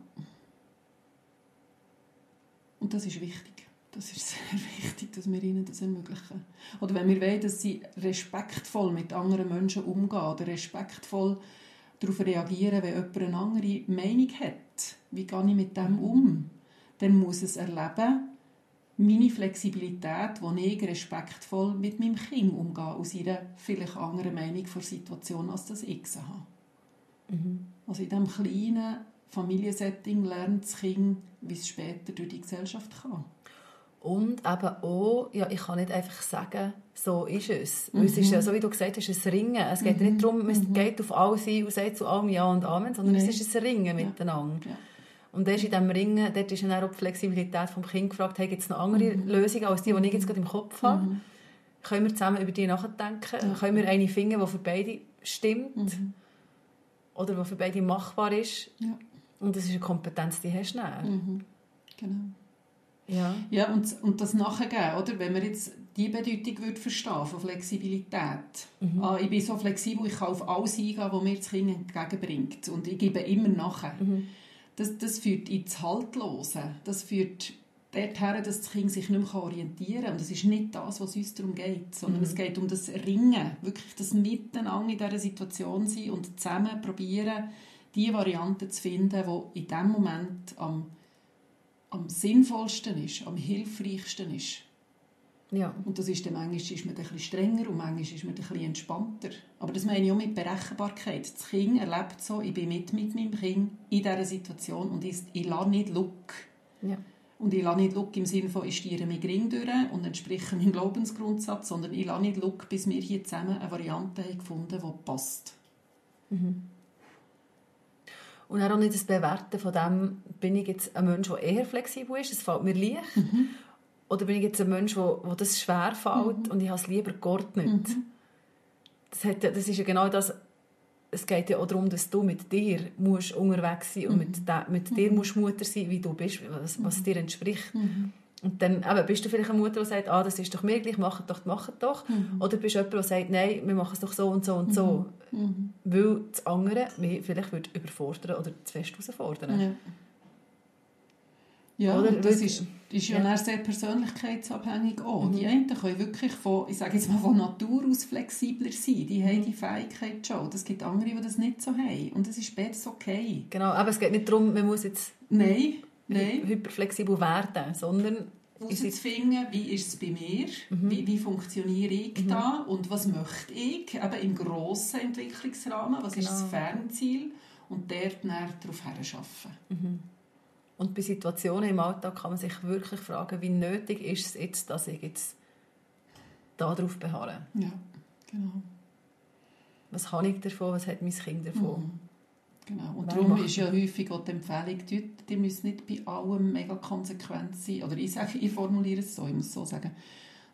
Und das ist wichtig. Das ist [laughs] sehr wichtig, dass wir ihnen das ermöglichen. Oder wenn wir wollen, dass sie respektvoll mit anderen Menschen umgehen oder respektvoll darauf reagieren, wenn jemand eine andere Meinung hat. Wie gehe ich mit dem um? Dann muss es erleben, meine Flexibilität, wo ich respektvoll mit meinem Kind umgehe, aus ihrer vielleicht anderen Meinung vor Situation, als das ich habe. Also in diesem kleinen Familiensetting lernt das Kind, wie es später durch die Gesellschaft kann.
Und eben auch, ja, ich kann nicht einfach sagen, so ist es. Weil Es ist ja, so wie du gesagt hast, ein Ringen. Es geht nicht darum, man geht auf alles ein und sagt zu allem Ja und Amen, sondern
Nein.
es ist ein Ringen miteinander.
Ja.
Und erst in diesem Ringen, dort ist dann auch die Flexibilität vom Kind gefragt, hey, gibt es noch andere Lösungen als die, die ich jetzt gerade im Kopf habe? Können wir zusammen über die nachdenken? Können wir eine finden, die für beide stimmt? Oder die für beide machbar ist?
Ja.
Und das ist eine Kompetenz, die hast du dann.
Genau.
Ja.
Ja, und, und das Nachgeben, oder? Wenn man jetzt die Bedeutung würde verstehen von Flexibilität. Ah, ich bin so flexibel, ich kann auf alles eingehen, was mir das Kind entgegenbringt. Und ich gebe immer nachher. Das, das führt ins Haltlose. Das führt dorthin, dass das Kind sich nicht mehr orientieren kann. Und das ist nicht das, was uns darum geht, sondern es geht um das Ringen. Wirklich das Miteinander in dieser Situation sein und zusammen probieren, die Variante zu finden, die in dem Moment am am sinnvollsten ist, am hilfreichsten ist.
Ja.
Und das ist dann manchmal ist man ein bisschen strenger und manchmal ist man ein bisschen entspannter. Aber das meine ich auch mit Berechenbarkeit. Das Kind erlebt so, ich bin mit, mit meinem Kind in dieser Situation und ich, ich lasse nicht Look.
ja.
Und ich lasse nicht Look im Sinne von, ich stiere mich gering durch und entspreche meinem Glaubensgrundsatz, sondern ich lasse nicht Look, bis wir hier zusammen eine Variante haben gefunden haben, die passt.
Und auch nicht das Bewerten von dem, bin ich jetzt ein Mensch, der eher flexibel ist, es fällt mir leicht, oder bin ich jetzt ein Mensch, wo, wo das schwer fällt und ich habe es lieber geordnet. Das, hat, das ist ja genau das, es geht ja auch darum, dass du mit dir musst unterwegs sein und mit, de, mit dir musst Mutter sein, wie du bist, was, was dir entspricht. Und dann eben, bist du vielleicht eine Mutter, die sagt, ah, das ist doch mir gleich, mach doch, mach doch. Oder bist du jemand, der sagt, nein, wir machen es doch so und so und so. Weil das andere mich vielleicht würde überfordern oder zu fest herausfordern.
Ja. Ja,
Oder?
das ist, ist ja,
Ja.
sehr persönlichkeitsabhängig auch.
Mhm.
Die einen können wirklich von, ich sage jetzt mal, von Natur aus flexibler sein. Die haben die Fähigkeit schon. Es gibt andere, die das nicht so haben. Und das ist beides okay.
Genau, aber es geht nicht darum, man muss jetzt
Nein, nein.
hyperflexibel werden, sondern
herauszufinden, wie ist es bei mir, wie, wie funktioniere ich da und was möchte ich, eben im grossen Entwicklungsrahmen, was ist das
Genau.
Fernziel und dort darauf hinschaffen.
Und bei Situationen im Alltag kann man sich wirklich fragen, wie nötig ist es jetzt, dass ich jetzt darauf beharre.
Ja, genau.
Was habe ich davon, was hat mein Kind davon?
Mhm. Genau. Und
Wer
darum ist ja häufig auch die Empfehlung, die, die müssen nicht bei allem mega konsequent sein. Oder ich, sage, ich formuliere es so, ich muss es so sagen.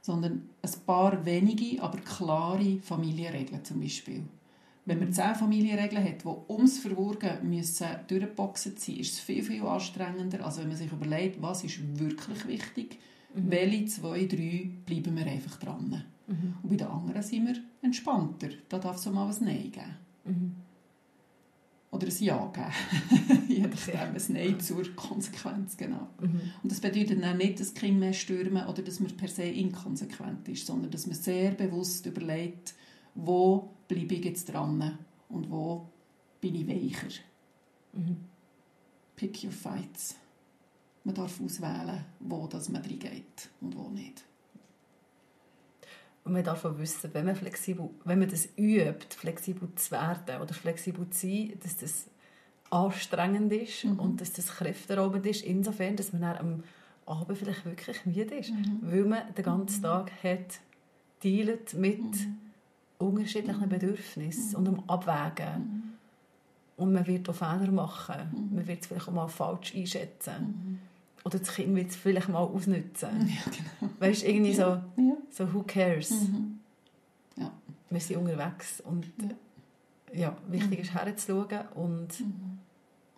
Sondern ein paar wenige, aber klare Familienregeln zum Beispiel. Wenn man zehn Familienregeln hat, die ums Verwurgen müssen durchgeboxt sein, ist es viel, viel anstrengender, als wenn man sich überlegt, was ist wirklich wichtig, welche zwei, drei bleiben wir einfach dran. Und bei den anderen sind wir entspannter. Da darf es auch mal ein Nein geben. Oder ein Ja geben. [laughs] Je nachdem, ein Nein zur Konsequenz, genau. Und das bedeutet dann nicht, dass Kinder mehr stürmen oder dass man per se inkonsequent ist, sondern dass man sehr bewusst überlegt, wo bleibe ich jetzt dran? Und wo bin ich weicher. Pick your fights. Man darf auswählen, wo das man reingeht und wo nicht.
Und man darf auch wissen, wenn man, flexibel, wenn man das übt, flexibel zu werden oder flexibel zu sein, dass das anstrengend ist und dass das kräfteraubend ist, insofern, dass man dann am Abend vielleicht wirklich müde ist, weil man den ganzen Tag hat dealt mit unterschiedlichen Bedürfnissen und um Abwägen. Und man wird auch Fehler machen. Man wird es vielleicht auch mal falsch einschätzen. Oder das Kind wird es vielleicht mal ausnutzen. [laughs]
Ja, genau.
Weißt du, irgendwie so,
Ja.
so who cares?
Mhm. Ja.
Wir sind unterwegs und ja, wichtig ist herzuschauen und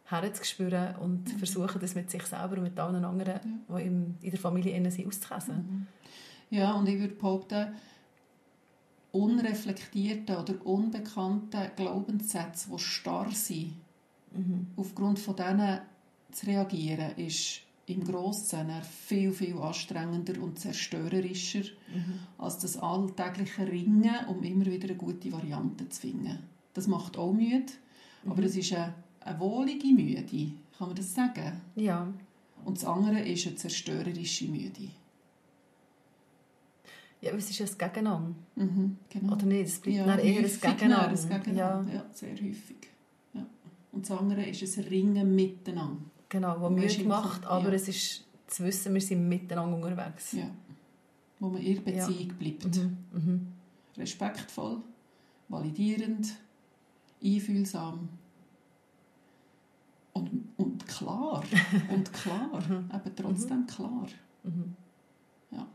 herzuspüren und versuchen, das mit sich selber und mit allen anderen, die im, in der Familie innen sind, auszukäsen.
Ja, und ich würde behaupten, unreflektierte oder unbekannte Glaubenssätze, die starr sind, aufgrund von denen zu reagieren, ist im Grossen viel, viel anstrengender und zerstörerischer als das alltägliche Ringen, um immer wieder eine gute Variante zu finden. Das macht auch müde, aber es ist eine, eine wohlige Müde, kann man das sagen?
Ja,
Und das andere ist eine zerstörerische Müde.
Ja aber es ist ja das Gegeneinander.
Mhm, genau.
Oder nicht? Es bleibt
Ja,
eher
häufig
Gegeneinander.
ein Gegeneinander.
Ja,
Ja. sehr häufig. Ja. Und das andere ist ein Ringen miteinander.
genau, wo Mühe macht, aber
ja.
es ist zu wissen, wir sind miteinander unterwegs.
Ja. Wo man in der
Ja.
Beziehung bleibt.
Mhm. Mhm.
Respektvoll, validierend, einfühlsam und, und klar. [laughs] und klar. Eben trotzdem klar.
Mhm.
Ja.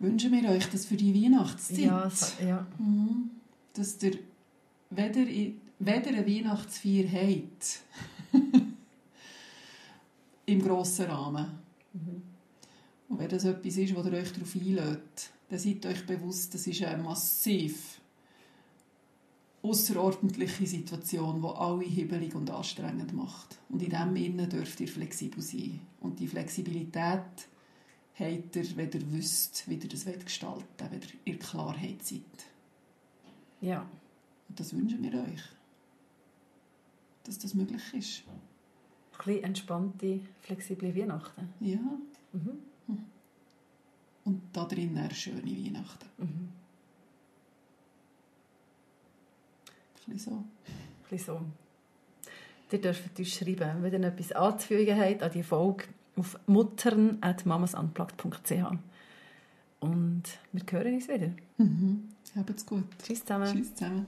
Wünschen wir euch das für die Weihnachtszeit?
Ja, ja.
Mhm. Dass ihr weder, weder eine Weihnachtsfeier habt, [laughs] im grossen Rahmen, und wenn das etwas ist, wo ihr euch darauf einlädt, dann seid euch bewusst, das ist eine massiv außerordentliche Situation, die alle hibbelig und anstrengend macht. Und in dem Innen dürft ihr flexibel sein. Und die Flexibilität habt ihr, wenn ihr wisst, wie ihr das gestalten wollt, wenn ihr in Klarheit seid.
ja.
Und das wünschen wir euch. Dass das möglich ist.
Ein bisschen entspannte, flexible Weihnachten.
Ja.
Mhm.
Und da drin eine schöne Weihnachten.
Mhm.
Ein bisschen so.
Ein bisschen so. Ihr dürft uns schreiben, wenn ihr etwas anzufügen habt an die Folge auf muttern.mamasunplugged.ch Und wir hören uns wieder.
Mhm. Habt's gut.
Tschüss zusammen.
Tschüss zusammen.